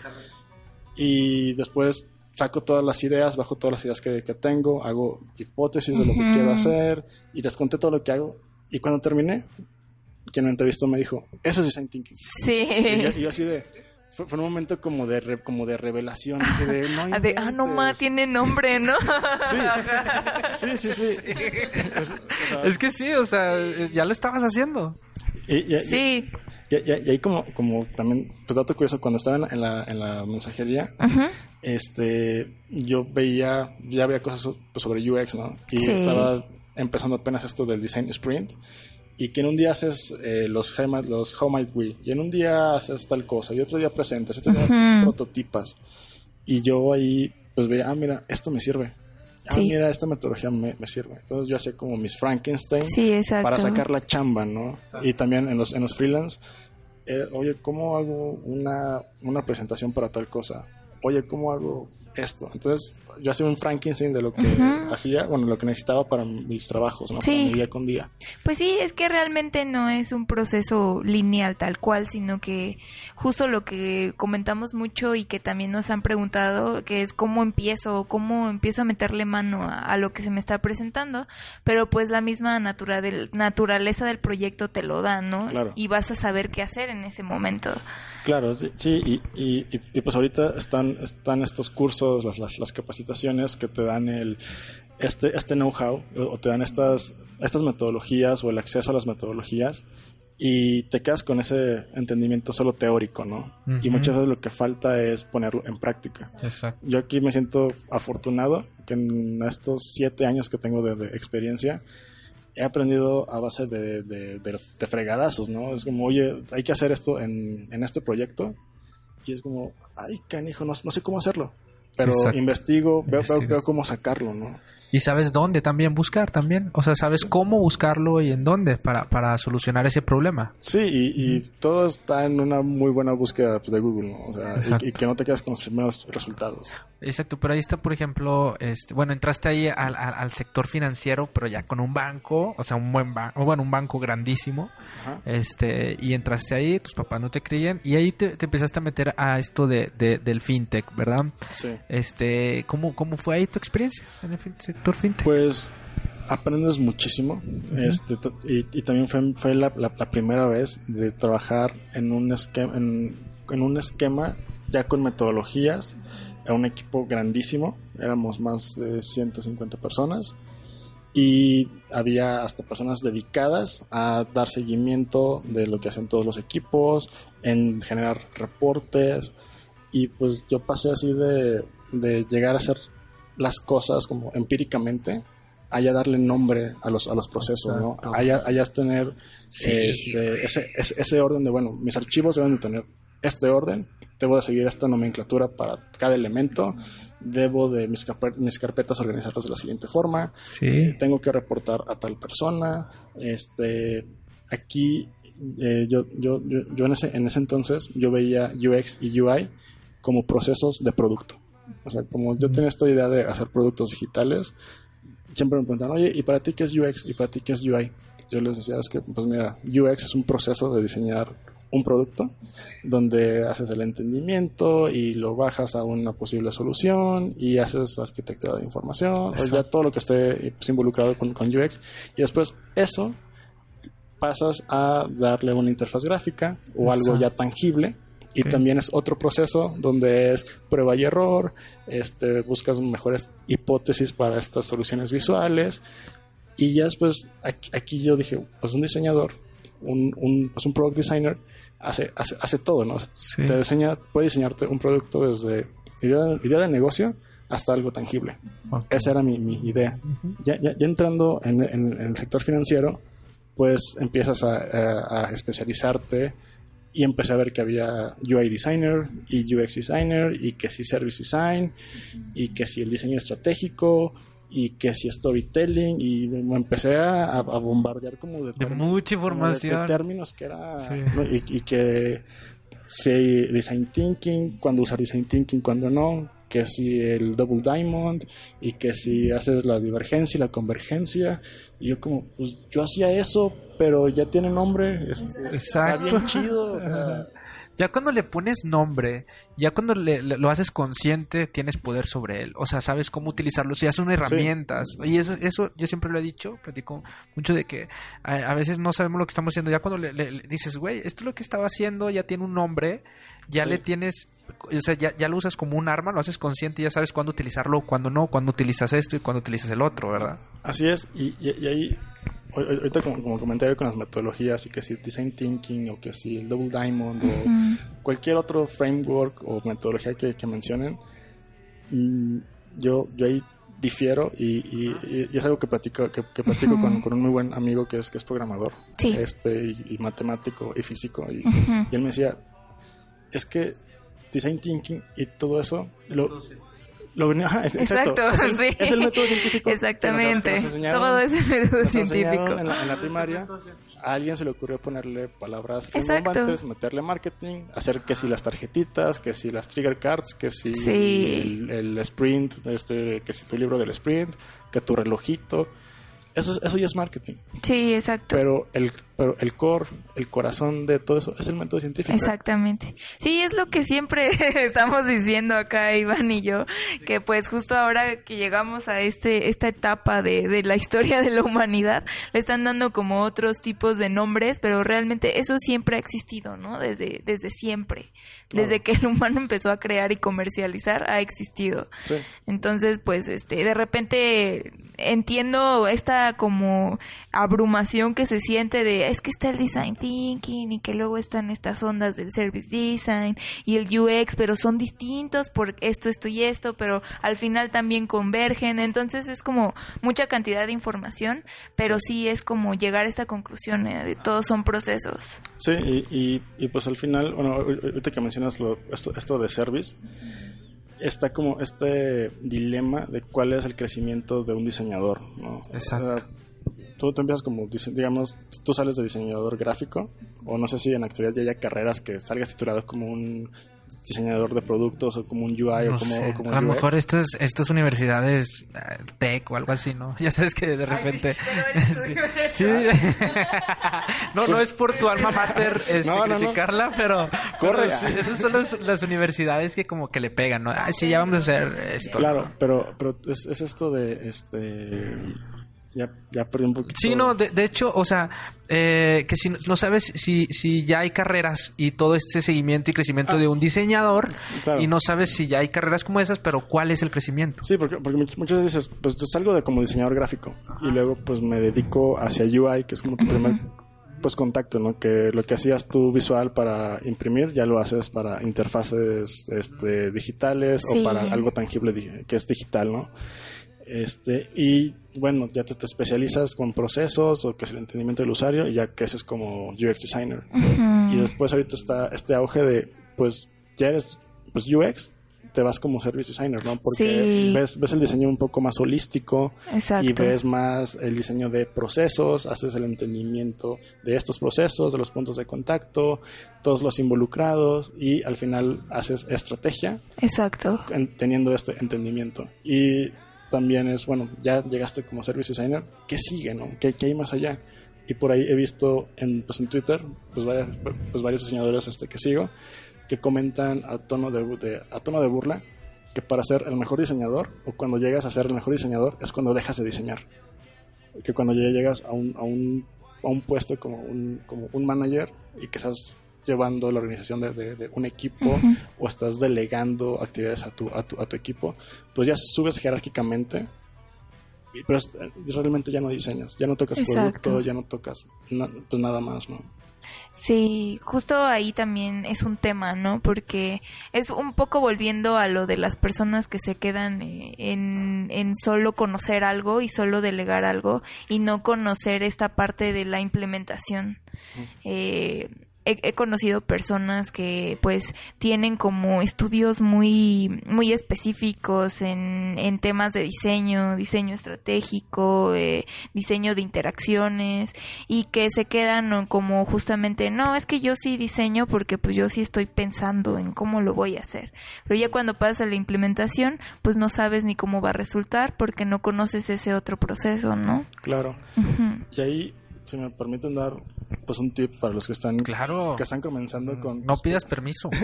y después saco todas las ideas, bajo todas las ideas que, que tengo, hago hipótesis de lo que quiero hacer y les conté todo lo que hago y cuando terminé, quien me entrevistó me dijo, eso es design thinking. Sí. Y yo, y yo así de. Fue, fue un momento como de, re- como de revelación. Así de, no Ah, de, ah, no ma, inventes". tiene nombre, ¿no? Sí, sí, sí. sí. Es, o sea, Es que sí, o sea, ya lo estabas haciendo. y, Sí. y- y- y ahí, como, como también, pues dato curioso, cuando estaba en la, en la, en la mensajería, Ujú. este, yo veía, ya había cosas pues, sobre UX, ¿no? Y Sí. estaba empezando apenas esto del design sprint. Y que en un día haces eh, los, how might- los How Might We, y en un día haces tal cosa, y otro día presentas, otro día Ujú. prototipas. Y yo ahí, pues veía, ah, mira, esto me sirve. Ah, Sí. mira, esta metodología me, me sirve. Entonces yo hacía como mis Frankenstein Sí, exacto. para sacar la chamba, ¿no? Y también en los, en los freelance, eh, oye, ¿cómo hago una, una presentación para tal cosa? Oye, ¿cómo hago esto? Entonces, yo hacía un Frankenstein de lo que hacía, bueno, lo que necesitaba para mis trabajos, ¿no? Sí. Para mi día con día. Pues sí, es que realmente no es un proceso lineal tal cual, sino que justo lo que comentamos mucho y que también nos han preguntado, que es cómo empiezo, cómo empiezo a meterle mano a, a lo que se me está presentando, pero pues la misma natura del- naturaleza del proyecto te lo da, ¿no? Claro. Y vas a saber qué hacer en ese momento. Claro, sí, y, y, pues ahorita están, están estos cursos, las, las, las capacitaciones que te dan el este, este know-how o o te dan estas, estas metodologías o el acceso a las metodologías y te quedas con ese entendimiento solo teórico, ¿no? Y muchas veces lo que falta es ponerlo en práctica. Exacto. Yo aquí me siento afortunado que en estos siete años que tengo de, de experiencia he aprendido a base de, de- de- de fregadazos, ¿no? Es como, oye, hay que hacer esto en, en este proyecto y es como, ay, canijo, no, no sé cómo hacerlo. Pero Exacto. investigo, veo, veo, veo cómo sacarlo, ¿no? Y sabes dónde también buscar también. O sea, sabes cómo buscarlo y en dónde para, para solucionar ese problema. Sí, y, y todo está en una muy buena búsqueda pues, de Google, ¿no? O sea, y, y que no te quedes con los primeros resultados. Exacto, pero ahí está, por ejemplo, este, bueno, entraste ahí al, al- al sector financiero, pero ya con un banco, o sea, un buen banco, bueno, un banco grandísimo, Ajá. este, y entraste ahí, tus papás no te creían, y ahí te, te empezaste a meter a esto de, de- del fintech, ¿verdad? Sí. Este, ¿cómo, cómo fue ahí tu experiencia en el fin- sector fintech? Pues aprendes muchísimo. este, y, y también fue, fue la, la- la primera vez de trabajar en un, esquema, en, en un esquema ya con metodologías, a un equipo grandísimo. Éramos más de 150 personas. Y había hasta personas dedicadas a dar seguimiento de lo que hacen todos los equipos, en generar reportes. Y pues yo pasé así de, de llegar a hacer las cosas como empíricamente, allá darle nombre a los, a los procesos, ¿no? Exacto. Allá, allá tener Sí. este, ese, ese, orden de, bueno, mis archivos deben de tener este orden, debo de seguir esta nomenclatura para cada elemento, debo de mis, mis carpetas organizarlas de la siguiente forma, Sí. tengo que reportar a tal persona, este, aquí eh, yo, yo, yo, yo en, ese, en ese entonces yo veía UX y UI como procesos de producto. O sea, como yo tenía esta idea de hacer productos digitales, siempre me preguntan, oye, ¿y para ti qué es UX? ¿Y para ti qué es UI? Yo les decía, es que, pues mira, UX es un proceso de diseñar un producto donde haces el entendimiento y lo bajas a una posible solución y haces arquitectura de información o ya todo lo que esté pues, involucrado con, con UX y después eso pasas a darle una interfaz gráfica o algo ya tangible y también es otro proceso donde es prueba y error, este, buscas mejores hipótesis para estas soluciones visuales y ya después aquí, yo dije, pues un diseñador, un, un, pues un product designer hace, hace, hace todo, ¿no? Te diseña, puede diseñarte un producto desde idea, idea de negocio hasta algo tangible. Esa era mi, mi idea. ya, ya, entrando en, en, el sector financiero, pues empiezas a, a, especializarte y empecé a ver que había UI designer y UX designer y que si service design y que si el diseño estratégico y que si storytelling y me empecé a, bombardear como de, mucha información de, términos que era y, que si design thinking cuando usar design thinking cuando no que si el double diamond y que si haces la divergencia y la convergencia y yo como pues yo hacía eso pero ya tiene nombre es, está bien chido o sea Ya cuando le pones nombre, ya cuando le, lo haces consciente, tienes poder sobre él. O sea, sabes cómo utilizarlo. Ya son herramientas. Y eso, eso yo siempre lo he dicho, platico mucho de que a, veces no sabemos lo que estamos haciendo. Ya cuando le, dices, güey, esto es lo que estaba haciendo, ya tiene un nombre, ya le tienes, o sea, ya, ya, lo usas como un arma, lo haces consciente y ya sabes cuándo utilizarlo, cuándo no, cuándo utilizas esto y cuándo utilizas el otro, ¿verdad? Así es. y, y ahí ahorita como, como, comentario con las metodologías y que si design thinking o que si el double diamond o cualquier otro framework o metodología que, mencionen mm, yo yo ahí difiero y, es algo que platico que, platico con, con, un muy buen amigo que es que es programador este y, matemático y físico y, él me decía es que design thinking y todo eso lo, lo exacto, es el, sí. Es el método científico. Exactamente. Todo es el método científico. En la, primaria, a alguien se le ocurrió ponerle palabras relevantes, meterle marketing, hacer que si las tarjetitas, que si las trigger cards, que si el, el, sprint, este, que si tu libro del sprint, que tu relojito. Eso, eso ya es marketing. Sí, exacto. Pero el, pero el core, el corazón de todo eso es el método científico. Exactamente. Sí, es lo que siempre estamos diciendo acá Iván y yo, que pues justo ahora que llegamos a este esta etapa de, de la historia de la humanidad, le están dando como otros tipos de nombres, pero realmente eso siempre ha existido, ¿no? Desde, desde siempre. Desde que el humano empezó a crear y comercializar, ha existido. Sí. Entonces, pues, este, de repente entiendo esta como abrumación que se siente de es que está el design thinking y que luego están estas ondas del service design y el UX, pero son distintos por esto, esto y esto, pero al final también convergen. Entonces es como mucha cantidad de información, pero sí es como llegar a esta conclusión eh, de todos son procesos. Sí, y, y, pues al final, bueno, ahorita que mencionas lo, esto, esto de service, está como este dilema de cuál es el crecimiento de un diseñador, ¿no? Exacto. tú, tú, empiezas como, digamos, tú sales de diseñador gráfico, o no sé si en la actualidad ya haya carreras que salgas titulado como un diseñador de productos o como un UI o como, A lo mejor estas, estas universidades eh, tech o algo así, ¿no? Ya sabes que de repente... sí. no, no es por tu alma mater este, criticarla, pero... Corre. esas son las, universidades que como que le pegan, ¿no? Ay, sí, ya vamos a hacer esto. Claro, pero, pero es, es esto de... este ya, ya perdí un poquito. Sí, no, de, hecho, o sea, eh, que si no sabes si, si ya hay carreras y todo este seguimiento y crecimiento ah. de un diseñador y no sabes si ya hay carreras como esas, pero ¿cuál es el crecimiento? Sí, porque, porque muchas veces dices, pues yo salgo de como diseñador gráfico y luego pues me dedico hacia UI, que es como tu primer pues contacto, ¿no? Que lo que hacías tú visual para imprimir ya lo haces para interfaces este, digitales o para algo tangible que es digital, ¿no? Este, y bueno, ya te, especializas con procesos o que es el entendimiento del usuario y ya creces como UX designer. Y después ahorita está este auge de, pues ya eres pues UX, te vas como service designer, ¿no? Porque ves, ves el diseño un poco más holístico y ves más el diseño de procesos, haces el entendimiento de estos procesos, de los puntos de contacto, todos los involucrados y al final haces estrategia. Exacto. teniendo este entendimiento. Y también es, bueno, ya llegaste como service designer, ¿qué sigue, no? ¿Qué, qué hay más allá? Y por ahí he visto en, pues en Twitter, pues, varias, pues varios diseñadores este, que sigo, que comentan a tono de, de- a tono de burla que para ser el mejor diseñador, o cuando llegas a ser el mejor diseñador, es cuando dejas de diseñar. Que cuando ya llegas a un, a un, a un puesto como un, como un manager y que estás llevando la organización de, de- de un equipo o estás delegando actividades a tu, a tu, a tu equipo, pues ya subes jerárquicamente, pero realmente ya no diseñas, ya no tocas Exacto. producto, ya no tocas na- pues nada más, ¿no? Sí, justo ahí también es un tema, ¿no? Porque es un poco volviendo a lo de las personas que se quedan eh, en, en solo conocer algo y solo delegar algo y no conocer esta parte de la implementación. Eh, he, he conocido personas que pues tienen como estudios muy muy específicos en, en temas de diseño, diseño estratégico, eh, diseño de interacciones y que se quedan como justamente no es que yo sí diseño porque pues yo sí estoy pensando en cómo lo voy a hacer pero ya cuando pasa la implementación pues no sabes ni cómo va a resultar porque no conoces ese otro proceso no Claro. Y ahí, si me permiten dar pues un tip para los que están, Claro. que están comenzando con... No pidas permiso.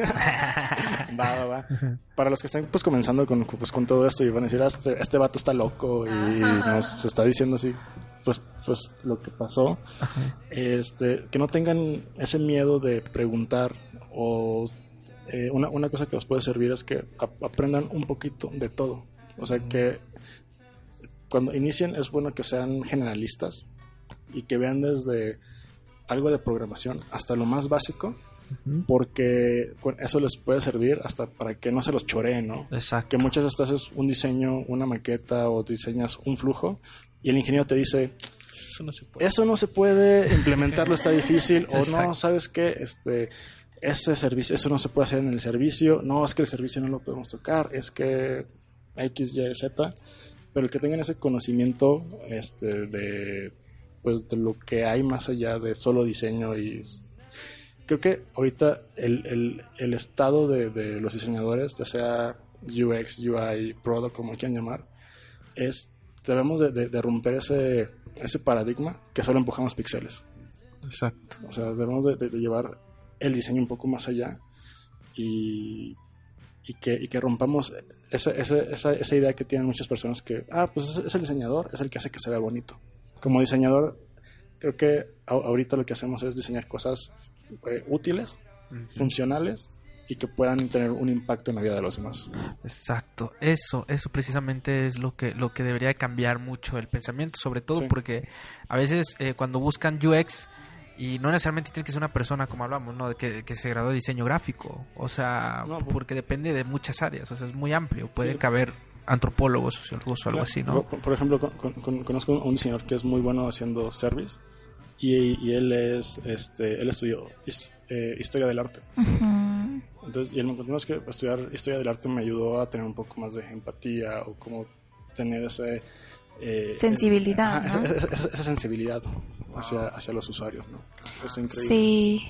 Va, va, va. Para los que están pues comenzando con, pues, con todo esto y van a decir, "Ah, este, este vato está loco y nos está diciendo así, pues, pues lo que pasó, este, que no tengan ese miedo de preguntar o eh, una, una cosa que os puede servir es que ap- aprendan un poquito de todo. O sea que cuando inicien es bueno que sean generalistas y que vean desde algo de programación hasta lo más básico porque con eso les puede servir hasta para que no se los choreen, ¿no? Exacto. Que muchas veces haces un diseño, una maqueta o diseñas un flujo y el ingeniero te dice, Eso no se puede. eso no se puede, implementarlo está difícil, o no. ¿sabes qué? Este, ese servicio, eso no se puede hacer en el servicio, no, es que el servicio no lo podemos tocar, es que X, Y, Z, pero el que tengan ese conocimiento este, de, pues, de lo que hay más allá de solo diseño y creo que ahorita el, el, el estado de, de los diseñadores, ya sea UX, UI, Product, como quieran llamar, es debemos de, de- de romper ese, ese paradigma que solo empujamos píxeles. Exacto. O sea, debemos de, llevar el diseño un poco más allá y, y, que, y que rompamos esa, esa, esa, esa idea que tienen muchas personas que, ah, pues es, es el diseñador, es el que hace que se vea bonito. Como diseñador, creo que ahorita lo que hacemos es diseñar cosas eh, útiles, funcionales y que puedan tener un impacto en la vida de los demás. Exacto, eso, eso precisamente es lo que, lo que debería de cambiar mucho el pensamiento, sobre todo Sí. porque a veces eh, cuando buscan UX y no necesariamente tiene que ser una persona como hablamos, ¿no? Que, que se graduó de diseño gráfico, o sea, No, pues- porque depende de muchas áreas, o sea, es muy amplio, puede Sí. caber antropólogos, sociólogos o algo Claro. así, ¿no? Por, por ejemplo, con- con- con- conozco un diseñador que es muy bueno haciendo service y, y él es, este, él estudió his- eh, historia del arte. Entonces, y él me contó "Es que estudiar historia del arte me ayudó a tener un poco más de empatía o como tener ese... eh, Sensibilidad, ajá, ¿no? esa, esa- esa sensibilidad hacia, hacia los usuarios, ¿no? Es increíble. Sí.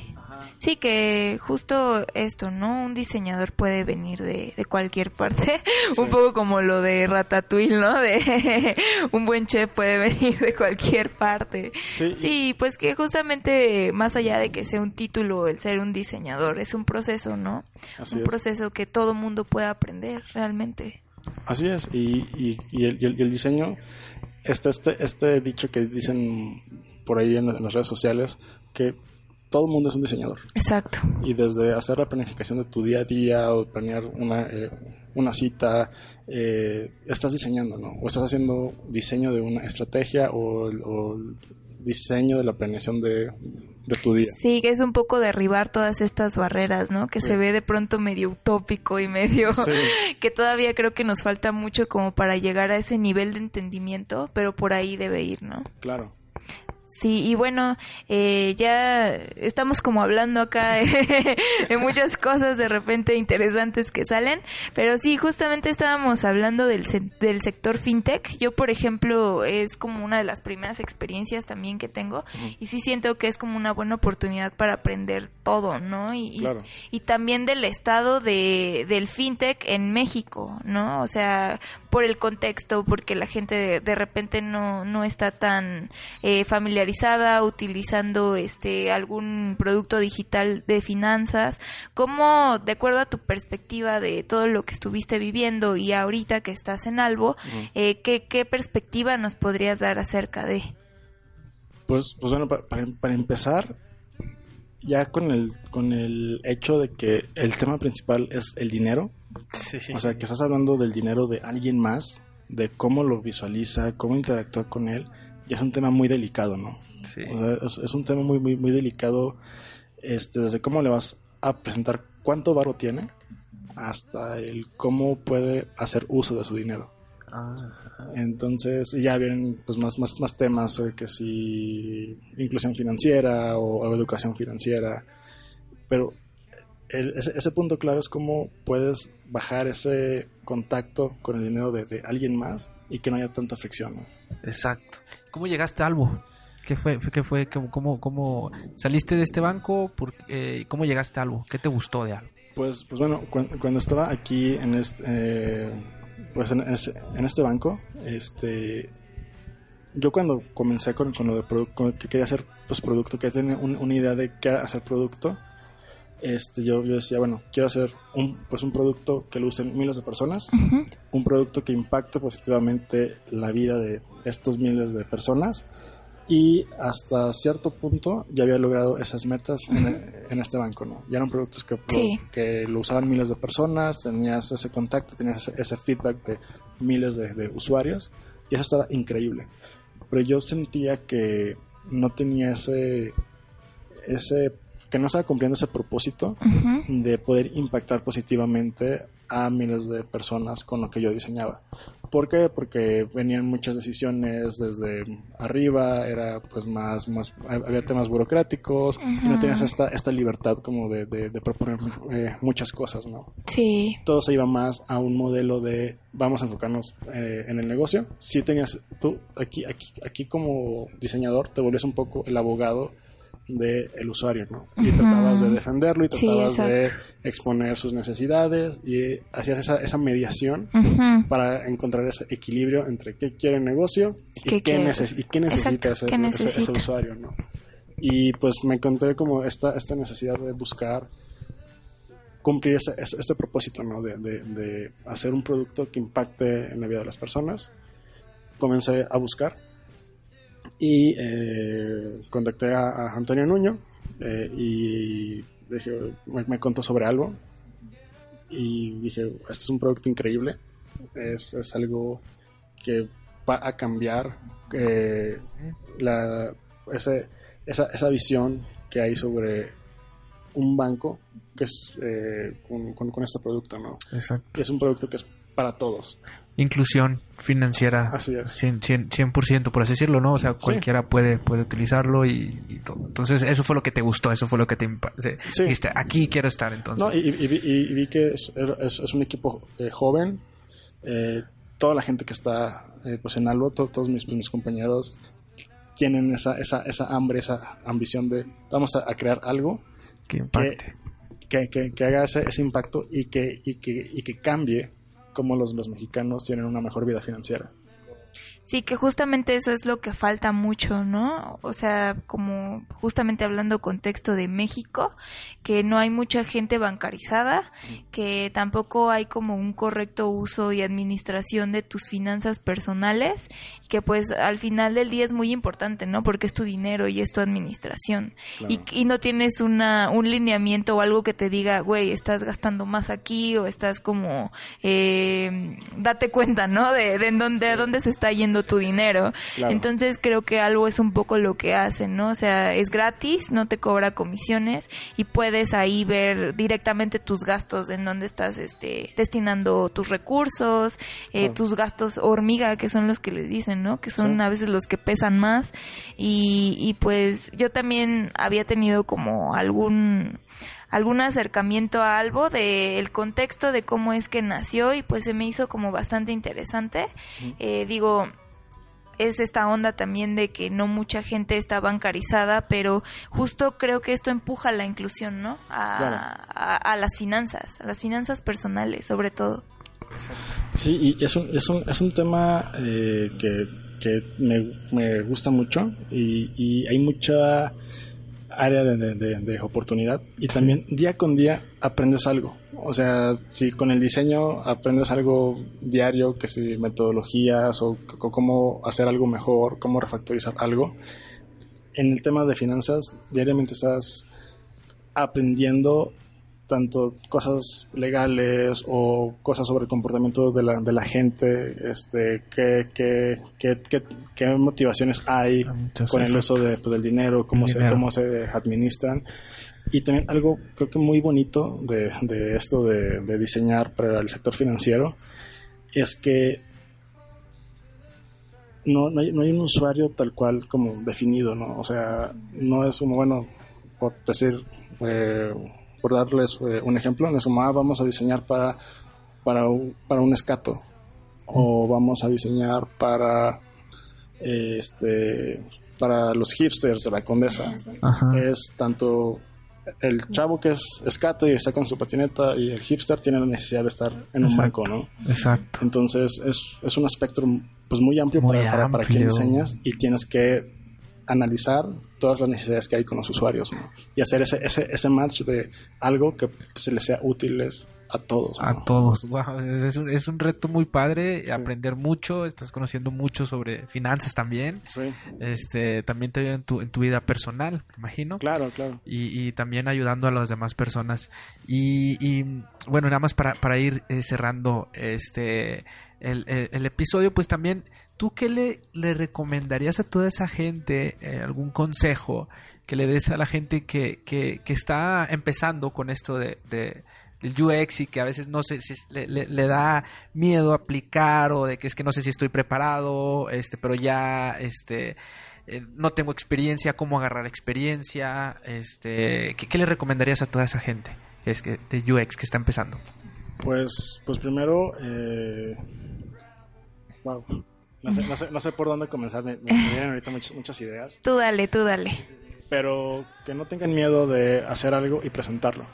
Sí, que justo esto, ¿no? Un diseñador puede venir de, de cualquier parte. Un poco como lo de Ratatouille, ¿no? De un buen chef puede venir de cualquier parte. Sí, Sí, pues que justamente más allá de que sea un título el ser un diseñador, es un proceso, ¿no? Así un es. proceso que todo mundo puede aprender realmente. Así es, y, y, y el, y diseño, está este, este dicho que dicen por ahí en, en las redes sociales, que todo el mundo es un diseñador. Exacto. Y desde hacer la planificación de tu día a día o planear una, eh, una cita, eh, estás diseñando, ¿no? O estás haciendo diseño de una estrategia o, diseño de la planeación de, de tu día. Sí, que es un poco derribar todas estas barreras, ¿no? Que Sí. se ve de pronto medio utópico y medio... Sí. que todavía creo que nos falta mucho como para llegar a ese nivel de entendimiento, pero por ahí debe ir, ¿no? Claro. Sí, y bueno, eh, ya estamos como hablando acá de muchas cosas de repente interesantes que salen, pero sí, justamente estábamos hablando del, del sector fintech. Yo, por ejemplo, es como una de las primeras experiencias también que tengo y sí siento que es como una buena oportunidad para aprender todo, ¿no? Y, y, también del estado de, del fintech en México, ¿no? O sea, por el contexto, porque la gente de, de repente no, no está tan eh, familiarizada utilizando este algún producto digital de finanzas. ¿Cómo, de acuerdo a tu perspectiva de todo lo que estuviste viviendo y ahorita que estás en Albo, eh, ¿qué, ¿qué, perspectiva nos podrías dar acerca de? Pues, pues bueno, para, para empezar, ya con el, con el hecho de que el tema principal es el dinero, o sea, que estás hablando del dinero de alguien más, de cómo lo visualiza, cómo interactúa con él, ya es un tema muy delicado, ¿no? Sí. O sea, es, un tema muy, muy, muy delicado, este, desde cómo le vas a presentar cuánto barro tiene hasta el cómo puede hacer uso de su dinero. Ah, Entonces ya vienen pues más, más, más temas eh, que si inclusión financiera o, educación financiera, pero ese, punto clave es cómo puedes bajar ese contacto con el dinero de, alguien más y que no haya tanta fricción. Exacto. ¿Cómo llegaste a Albo? ¿Qué fue? ¿Qué fue? ¿Cómo, cómo, saliste de este banco? Por, eh, ¿Cómo llegaste a Albo? ¿Qué te gustó de Albo? Pues, pues bueno, cuando, estaba aquí en este, eh, pues en, este banco, este, yo cuando comencé con, lo de producto, que quería hacer pues producto, que tenía una idea de qué hacer producto, este, yo, yo decía, bueno, quiero hacer un, pues un producto que lo usen miles de personas, un producto que impacte positivamente la vida de estos miles de personas y hasta cierto punto ya había logrado esas metas en, este banco, ¿no? Ya eran productos que, que lo usaban miles de personas, tenías ese contacto, tenías ese, feedback de miles de, usuarios y eso estaba increíble. Pero yo sentía que no tenía ese, ese que no estaba cumpliendo ese propósito de poder impactar positivamente a miles de personas con lo que yo diseñaba. ¿Por qué? Porque venían muchas decisiones desde arriba, era pues más, más había temas burocráticos y no tenías esta, esta libertad como de, de, proponer eh, muchas cosas, ¿no? Sí. Todo se iba más a un modelo de vamos a enfocarnos eh, en el negocio. Si tenías, tú aquí, aquí, aquí como diseñador te volvías un poco el abogado del el usuario, ¿no? Y tratabas de defenderlo y tratabas de exponer sus necesidades y hacías esa, esa mediación para encontrar ese equilibrio entre qué quiere el negocio y qué, necesita, ese, usuario, ¿no? Y pues me encontré como esta, esta necesidad de buscar cumplir ese, este propósito, ¿no? De, de hacer un producto que impacte en la vida de las personas. Comencé a buscar y eh, contacté a, Antonio Nuño eh, y me, contó sobre algo. Y dije, este es un producto increíble. Es, es algo que va a cambiar eh, la, ese, esa, esa visión que hay sobre un banco que es eh, con, con, este producto, ¿no? Exacto. Es un producto que es para todos. Inclusión financiera. Así es. 100%, por así decirlo, ¿no? O sea, cualquiera puede, puede utilizarlo y, todo. Entonces, eso fue lo que te gustó, eso fue lo que te sí. dijiste, aquí quiero estar entonces. No, y, vi que es, es, un equipo eh, joven. Eh, toda la gente que está eh, pues en algo, todos mis, mis compañeros tienen esa, esa, esa hambre, esa ambición de vamos a, crear algo que impacte. Que, que, que, haga ese, ese impacto y que, y que, y que cambie cómo los, los mexicanos tienen una mejor vida financiera. Sí, que justamente eso es lo que falta mucho, ¿no? O sea, como justamente hablando contexto de México, que no hay mucha gente bancarizada, que tampoco hay como un correcto uso y administración de tus finanzas personales, y que pues al final del día es muy importante, ¿no? Porque es tu dinero y es tu administración. Y, y, no tienes una, un lineamiento o algo que te diga, güey, estás gastando más aquí o estás como, eh, date cuenta, ¿no? De, de, dónde, dónde se está yendo tu dinero. Entonces creo que algo es un poco lo que hacen, ¿no? O sea, es gratis, no te cobra comisiones y puedes ahí ver directamente tus gastos, en dónde estás este, destinando tus recursos, eh, tus gastos hormiga, que son los que les dicen, ¿no? Que son a veces los que pesan más. Y, y pues yo también había tenido como algún algún acercamiento a Albo del contexto de cómo es que nació y pues se me hizo como bastante interesante. Eh, digo, es esta onda también de que no mucha gente está bancarizada, pero justo creo que esto empuja la inclusión, ¿no? A, las finanzas, a las finanzas personales, sobre todo. Sí, y es un, es un, es un tema eh, que, que me, me, gusta mucho y, y hay mucha área de, oportunidad y también día con día aprendes algo. O sea, si con el diseño aprendes algo diario, que si metodologías o, o cómo hacer algo mejor, cómo refactorizar algo, en el tema de finanzas diariamente estás aprendiendo tanto cosas legales o cosas sobre el comportamiento de la, de la gente, este, qué, qué, qué, qué, motivaciones hay con el uso de, pues, del dinero, cómo se, cómo se administran. Y también algo creo que muy bonito de, de esto de, de diseñar para el sector financiero es que no, no, hay, no hay un usuario tal cual como definido, ¿no? O sea, no es como, bueno, por decir, eh, por darles eh, un ejemplo, en sumaba vamos a diseñar para, para, un, para un escato o vamos a diseñar para este para los hipsters de la condesa. Es tanto el chavo que es escato y está con su patineta y el hipster tiene la necesidad de estar en un banco, ¿no? Exacto. Entonces es, es un espectro pues muy amplio, para, para, para quien diseñas y tienes que analizar todas las necesidades que hay con los usuarios y hacer ese, ese, ese match de algo que se les sea útiles a todos. A todos. es, un, es, un, reto muy padre, aprender mucho, estás conociendo mucho sobre finanzas también. Este, también te ayuda en tu, en tu vida personal, me imagino. Claro, claro. Y, y también ayudando a las demás personas. Y, y bueno, nada más para, para ir eh, cerrando este el, el, episodio, pues también, ¿tú qué le, le recomendarías a toda esa gente, eh, algún consejo que le des a la gente que, que, está empezando con esto de, de el UX y que a veces no sé si le, le, da miedo aplicar o de que es que no sé si estoy preparado, este, pero ya este eh, no tengo experiencia, cómo agarrar experiencia, este, ¿qué, le recomendarías a toda esa gente es que de UX que está empezando? Pues, pues primero, eh, no sé, no sé, no sé, por dónde comenzar, me, vienen ahorita muchas, muchas ideas. Tú dale, tú dale pero que no tengan miedo de hacer algo y presentarlo.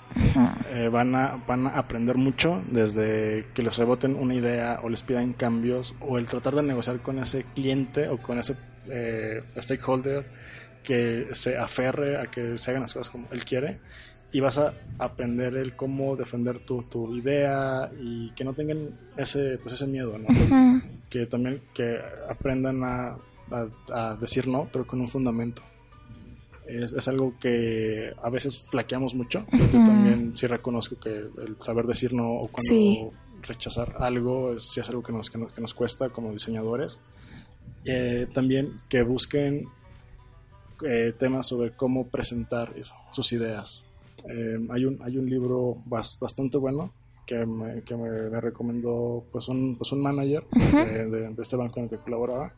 Eh, van, a, van a aprender mucho desde que les reboten una idea o les pidan cambios o el tratar de negociar con ese cliente o con ese eh, stakeholder que se aferre a que se hagan las cosas como él quiere y vas a aprender el cómo defender tu, tu idea y que no tengan ese pues ese miedo ¿no? que también que aprendan a, a decir no pero con un fundamento es, algo que a veces flaqueamos mucho. Yo también sí reconozco que el saber decir no o cuando rechazar algo es, sí es algo que nos, que nos, cuesta como diseñadores. Eh, también que busquen eh, temas sobre cómo presentar sus ideas. Eh, hay, un, hay un libro bastante bueno que me, que me, recomendó pues un, pues un manager de, de, este banco en el que colaboraba,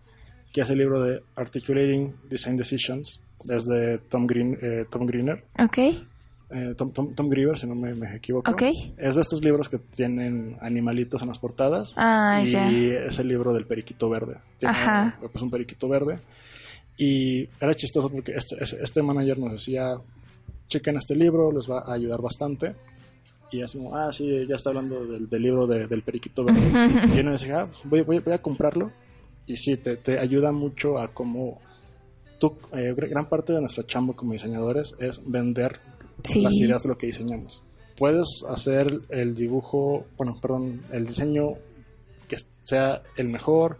que es el libro de Articulating Design Decisions es de Tom, Green, eh, Tom Greener. Ok. Eh, Tom, Tom, Tom, Griever, si no me, me, equivoco. Ok. Es de estos libros que tienen animalitos en las portadas. Ah, y es el libro del periquito verde. Tiene Ajá. pues, un periquito verde. Y era chistoso porque este, este manager nos decía, chequen este libro, les va a ayudar bastante. Y así como, ah, sí, ya está hablando del, del libro de, del periquito verde. y uno decía, ah, voy, voy, voy a comprarlo. Y sí, te, te ayuda mucho a cómo eh, gran parte de nuestra chamba como diseñadores es vender las ideas de lo que diseñamos. Puedes hacer el dibujo, bueno, perdón, el diseño que sea el mejor,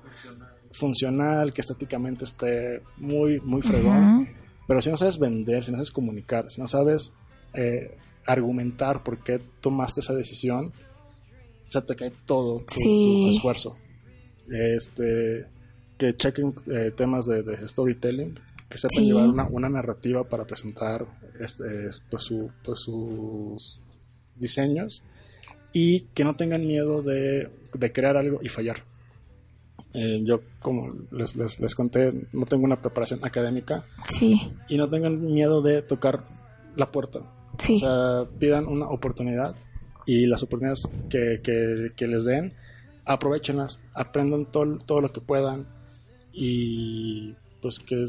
funcional, que estéticamente esté muy, muy fregón, pero si no sabes vender, si no sabes comunicar, si no sabes eh, argumentar por qué tomaste esa decisión, se te cae todo tu, tu esfuerzo. Este, que chequen eh, temas de, de storytelling, que sepan Sí. llevar una, una narrativa para presentar este, pues, su- pues, sus diseños y que no tengan miedo de, de crear algo y fallar. Eh, yo, como les, les, les conté, no tengo una preparación académica Sí, y no tengan miedo de tocar la puerta. sí. O sea, pidan una oportunidad y las oportunidades que, que- que les den, aprovechenlas, aprendan todo, todo lo que puedan y pues que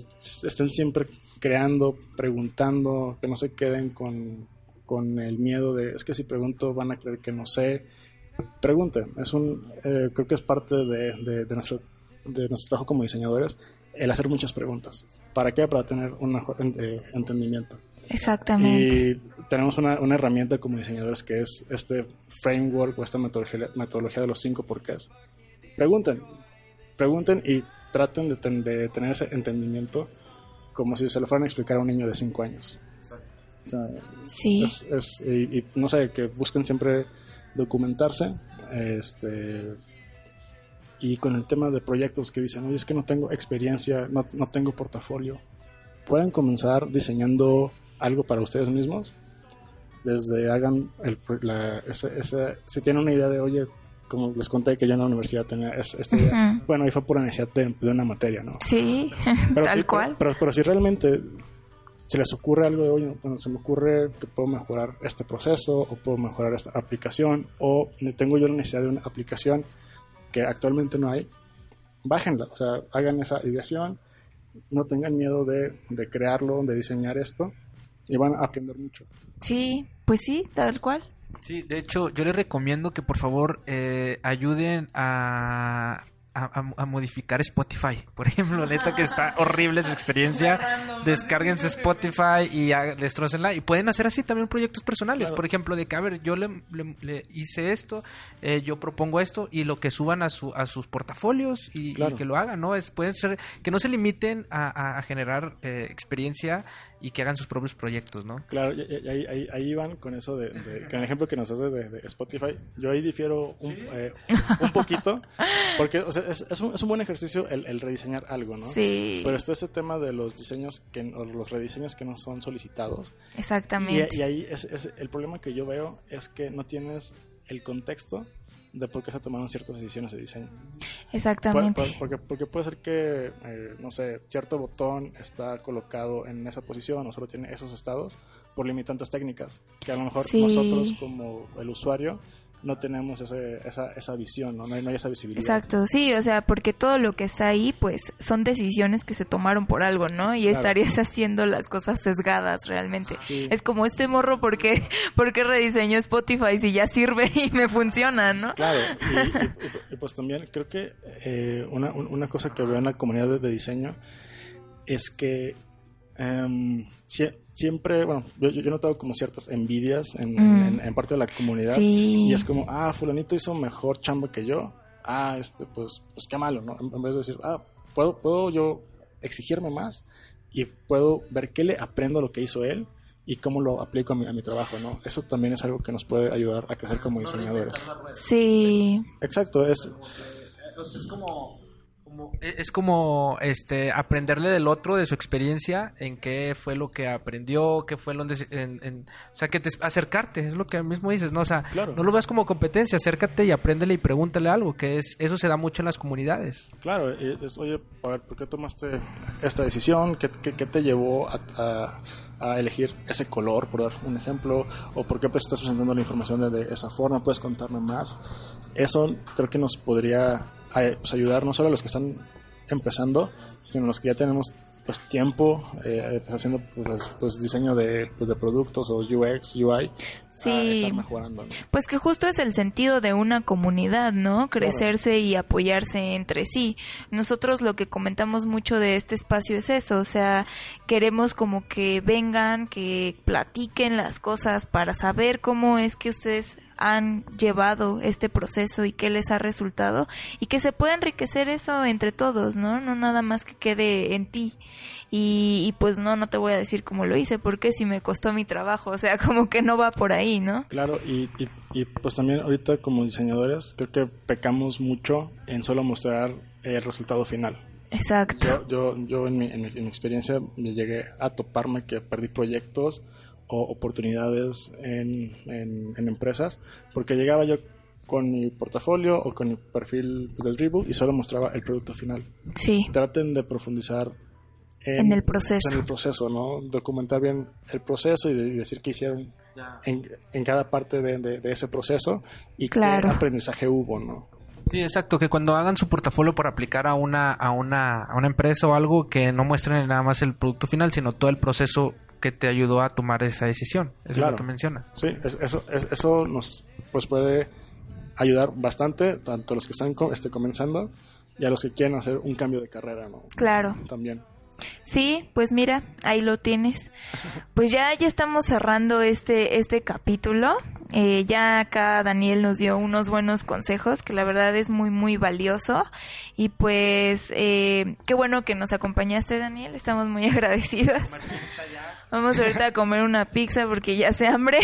estén siempre creando, preguntando, que no se queden con, con el miedo de, es que si pregunto van a creer que no sé. Pregunten, es un, eh, creo que es parte de, de- de nuestro, de nuestro trabajo como diseñadores, el hacer muchas preguntas. ¿Para qué? Para tener un mejor eh, entendimiento. Exactamente. Y tenemos una, una herramienta como diseñadores que es este framework o esta metodología, metodología de los cinco porqués. Pregunten, pregunten y traten de, ten- de tener ese entendimiento como si se lo fueran a explicar a un niño de cinco años. O sea, Sí. es, es- y, y no sé, que busquen siempre documentarse. Este, y con el tema de proyectos que dicen, oye, es que no tengo experiencia, no, no tengo portafolio. Pueden comenzar diseñando algo para ustedes mismos. Desde hagan el, pro- la, ese- ese- si tienen una idea de, oye, como les conté que yo en la universidad tenía es- esta idea. Bueno, ahí fue pura necesidad de, de una materia, ¿no? Sí, Pero tal sí, cual. Pero, pero si realmente se les ocurre algo de, oye, bueno, se me ocurre que puedo mejorar este proceso o puedo mejorar esta aplicación o tengo yo la necesidad de una aplicación que actualmente no hay, bájenla, o sea, hagan esa ideación, no tengan miedo de, de crearlo, de diseñar esto y van a aprender mucho. Sí, pues sí, tal cual. Sí, de hecho, yo les recomiendo que por favor eh, ayuden a, a, a- a modificar Spotify. Por ejemplo, neta que está horrible su experiencia. Descárguense Spotify y destrócenla. Y pueden hacer así también proyectos personales. Claro. Por ejemplo, de que, a ver, yo le, le- le hice esto, eh, yo propongo esto y lo que suban a, su, a sus portafolios y, y que lo hagan, ¿no? Es, pueden ser, que no se limiten a generar eh, experiencia y que hagan sus propios proyectos, ¿no? Claro, y, y- ahí, ahí, ahí van con eso de, de- con el ejemplo que nos hace de, de Spotify. Yo ahí difiero un, eh, un poquito, porque o sea, es, es un, es un buen ejercicio el, el rediseñar algo, ¿no? Sí, Pero está este tema de los diseños que o los rediseños que no son solicitados. exactamente. Y, y ahí es, es- el problema que yo veo es que no tienes el contexto de por qué se tomaron ciertas decisiones de diseño. Exactamente. Porque, porque puede ser que, eh, no sé, cierto botón está colocado en esa posición o solo tiene esos estados por limitantes técnicas, que a lo mejor Sí. nosotros como el usuario no tenemos ese, esa, esa visión, ¿no? No, hay, no hay esa visibilidad. Exacto, sí, o sea, porque todo lo que está ahí, pues, son decisiones que se tomaron por algo, ¿no? Y Claro. estarías haciendo las cosas sesgadas realmente. Sí. Es como este morro, ¿por qué, por qué rediseñó Spotify si ya sirve y me funciona, no? Claro, y, y- y- y pues también creo que eh, una, un- una cosa que veo en la comunidad de, diseño es que em, siempre, bueno, yo, yo he notado como ciertas envidias en, Mm. en- en parte de la comunidad Sí. y es como, ah, fulanito hizo mejor chamba que yo, ah, este, pues, pues qué malo, ¿no? En, vez de decir, ah, puedo, puedo yo exigirme más y puedo ver qué le aprendo a lo que hizo él y cómo lo aplico a mi, a mi trabajo, ¿no? Eso también es algo que nos puede ayudar a crecer como diseñadores. Sí, Exacto, es es como, e, es como este aprenderle del otro de su experiencia en qué fue lo que aprendió qué fue donde en, en- o sea que te acercarte es lo que mismo dices no o sea Claro. no lo veas como competencia acércate y apréndele y pregúntale algo que es eso se da mucho en las comunidades Claro, es, oye, a ver, ¿por qué tomaste esta decisión? ¿Qué, qué- qué te llevó a, a- a elegir ese color, por dar un ejemplo? ¿O por qué pues, estás presentando la información de, de esa forma? ¿Puedes contarme más? Eso creo que nos podría eh, pues, ayudar no solo a los que están empezando, sino a los que ya tenemos pues tiempo eh, pues, haciendo pues, pues, diseño de, pues, de productos o UX, UI, a Sí. estar mejorando. ¿no? Pues que justo es el sentido de una comunidad, ¿no? Crecerse y apoyarse entre sí. Nosotros lo que comentamos mucho de este espacio es eso, o sea, queremos como que vengan, que platiquen las cosas para saber cómo es que ustedes han llevado este proceso y qué les ha resultado y que se pueda enriquecer eso entre todos, ¿no? No nada más que quede en ti. Y, y pues no, no te voy a decir cómo lo hice, porque si me costó mi trabajo, o sea, como que no va por ahí, ¿no? Claro, y, y, y, pues también ahorita como diseñadores creo que pecamos mucho en solo mostrar el resultado final. Exacto. Yo, yo, yo en, mi, en, mi, experiencia me llegué a toparme que perdí proyectos o oportunidades en, en, empresas porque llegaba yo con mi portafolio o con mi perfil del Dribble y solo mostraba el producto final. Sí. Traten de profundizar en, el proceso. En el proceso, ¿no? Documentar bien el proceso y, decir qué hicieron en, en, cada parte de, de, ese proceso y qué aprendizaje hubo, ¿no? Sí, exacto, que cuando hagan su portafolio por aplicar a una, a una, a una empresa o algo, que no muestren nada más el producto final, sino todo el proceso que te ayudó a tomar esa decisión. Es lo que mencionas. Sí, eso, eso nos pues puede ayudar bastante, tanto a los que están este, comenzando y a los que quieren hacer un cambio de carrera, ¿no? Claro. También. Sí, pues mira, ahí lo tienes. Pues ya, ya estamos cerrando este, este capítulo. Eh, ya acá Daniel nos dio unos buenos consejos que la verdad es muy, muy valioso. Y pues, eh, qué bueno que nos acompañaste, Daniel. Estamos muy agradecidos. Vamos ahorita a comer una pizza porque ya se hambre.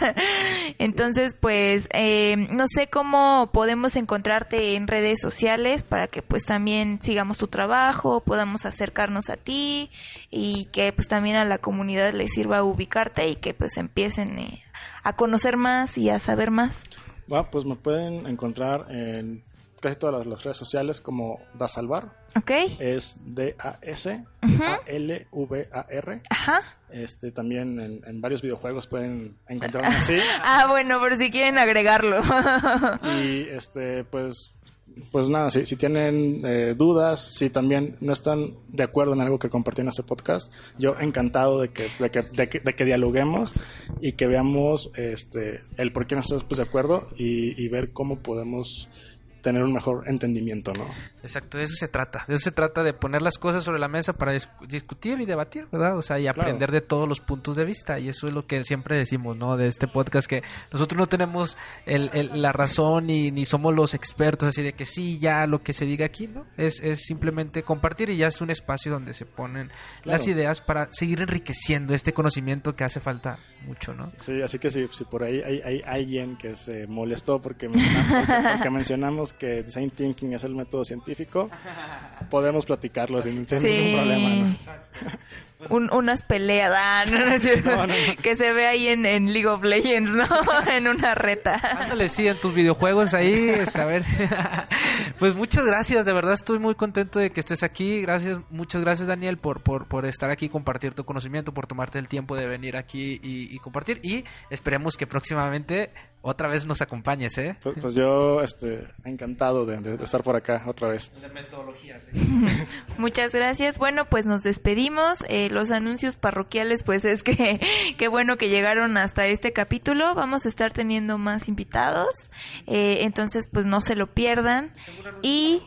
Entonces, pues, eh, no sé cómo podemos encontrarte en redes sociales para que pues también sigamos tu trabajo, podamos acercarnos a ti y que pues también a la comunidad le sirva ubicarte y que pues empiecen eh, a conocer más y a saber más. Bueno, pues me pueden encontrar en casi todas las, redes sociales como Da Salvar. Ok. Es D-A-S-A-L-V-A-R. Ajá. Este, también en, varios videojuegos pueden encontrarme así. ah, bueno, por si quieren agregarlo. y este, pues pues nada, si, si tienen eh, dudas, si también no están de acuerdo en algo que compartí en este podcast, yo encantado de que, de que, de que, dialoguemos y que veamos este, el por qué no estamos pues, de acuerdo y, y ver cómo podemos tener un mejor entendimiento, ¿no? Exacto, de eso se trata. De eso se trata de poner las cosas sobre la mesa para discutir y debatir, ¿verdad? O sea, y aprender de todos los puntos de vista. Y eso es lo que siempre decimos, ¿no? De este podcast, que nosotros no tenemos el, la razón ni, ni somos los expertos, así de que sí, ya lo que se diga aquí, ¿no? Es, es simplemente compartir y ya es un espacio donde se ponen las ideas para seguir enriqueciendo este conocimiento que hace falta mucho, ¿no? Sí, así que si, si por ahí hay, hay, alguien que se molestó porque porque mencionamos que design thinking es el método científico, podemos platicarlo sin, ningún problema. unas peleas, ah, que se ve ahí en, League of Legends, ¿no? en una reta. Ándale, sí, en tus videojuegos ahí, este, a ver. pues muchas gracias, de verdad estoy muy contento de que estés aquí. Gracias, muchas gracias Daniel por, por, por estar aquí, compartir tu conocimiento, por tomarte el tiempo de venir aquí y, y compartir. Y esperemos que próximamente otra vez nos acompañes, ¿eh? Pues, pues yo este, encantado de, estar por acá otra vez. De metodología, Muchas gracias. Bueno, pues nos despedimos. Eh, los anuncios parroquiales, pues es que qué bueno que llegaron hasta este capítulo. Vamos a estar teniendo más invitados. Eh, entonces, pues no se lo pierdan. Y...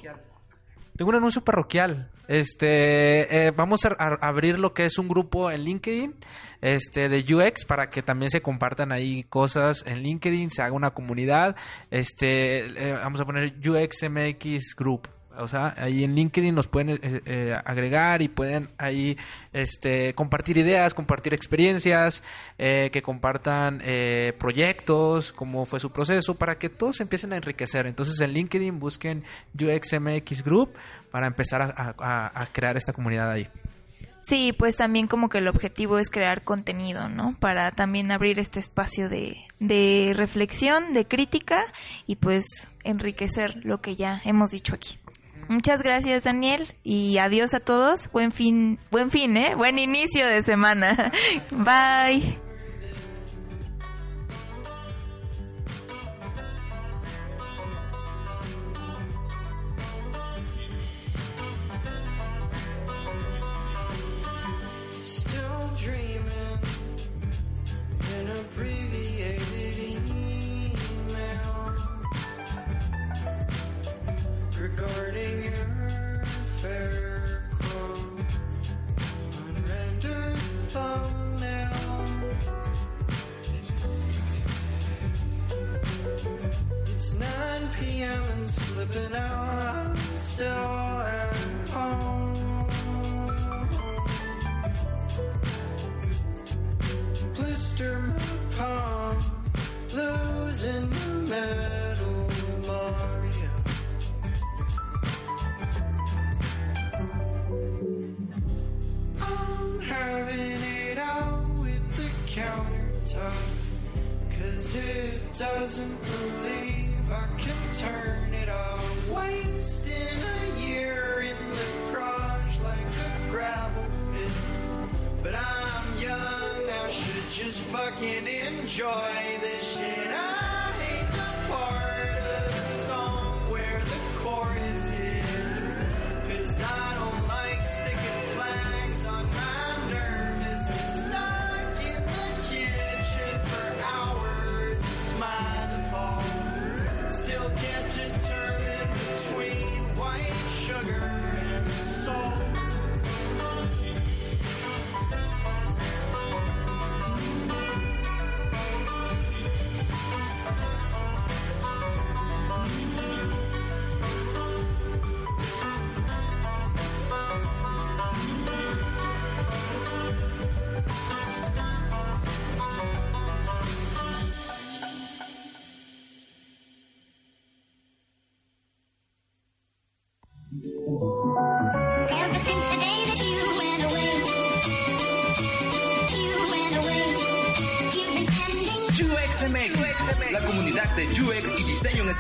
Tengo un anuncio parroquial. Este, eh, vamos a, abrir lo que es un grupo en LinkedIn, este, de UX para que también se compartan ahí cosas en LinkedIn, se haga una comunidad. Este, eh, vamos a poner UXMX Group. O sea, ahí en LinkedIn nos pueden eh, agregar y pueden ahí este, compartir ideas, compartir experiencias, que compartan proyectos, cómo fue su proceso, para que todos empiecen a enriquecer. Entonces en LinkedIn busquen UXMX Group para empezar a, crear esta comunidad ahí. Sí, pues también como que el objetivo es crear contenido, ¿no? Para también abrir este espacio de, de reflexión, de crítica y pues enriquecer lo que ya hemos dicho aquí. Muchas gracias, Daniel, y adiós a todos. Buen fin, buen fin, ¿eh? Buen inicio de semana. Bye.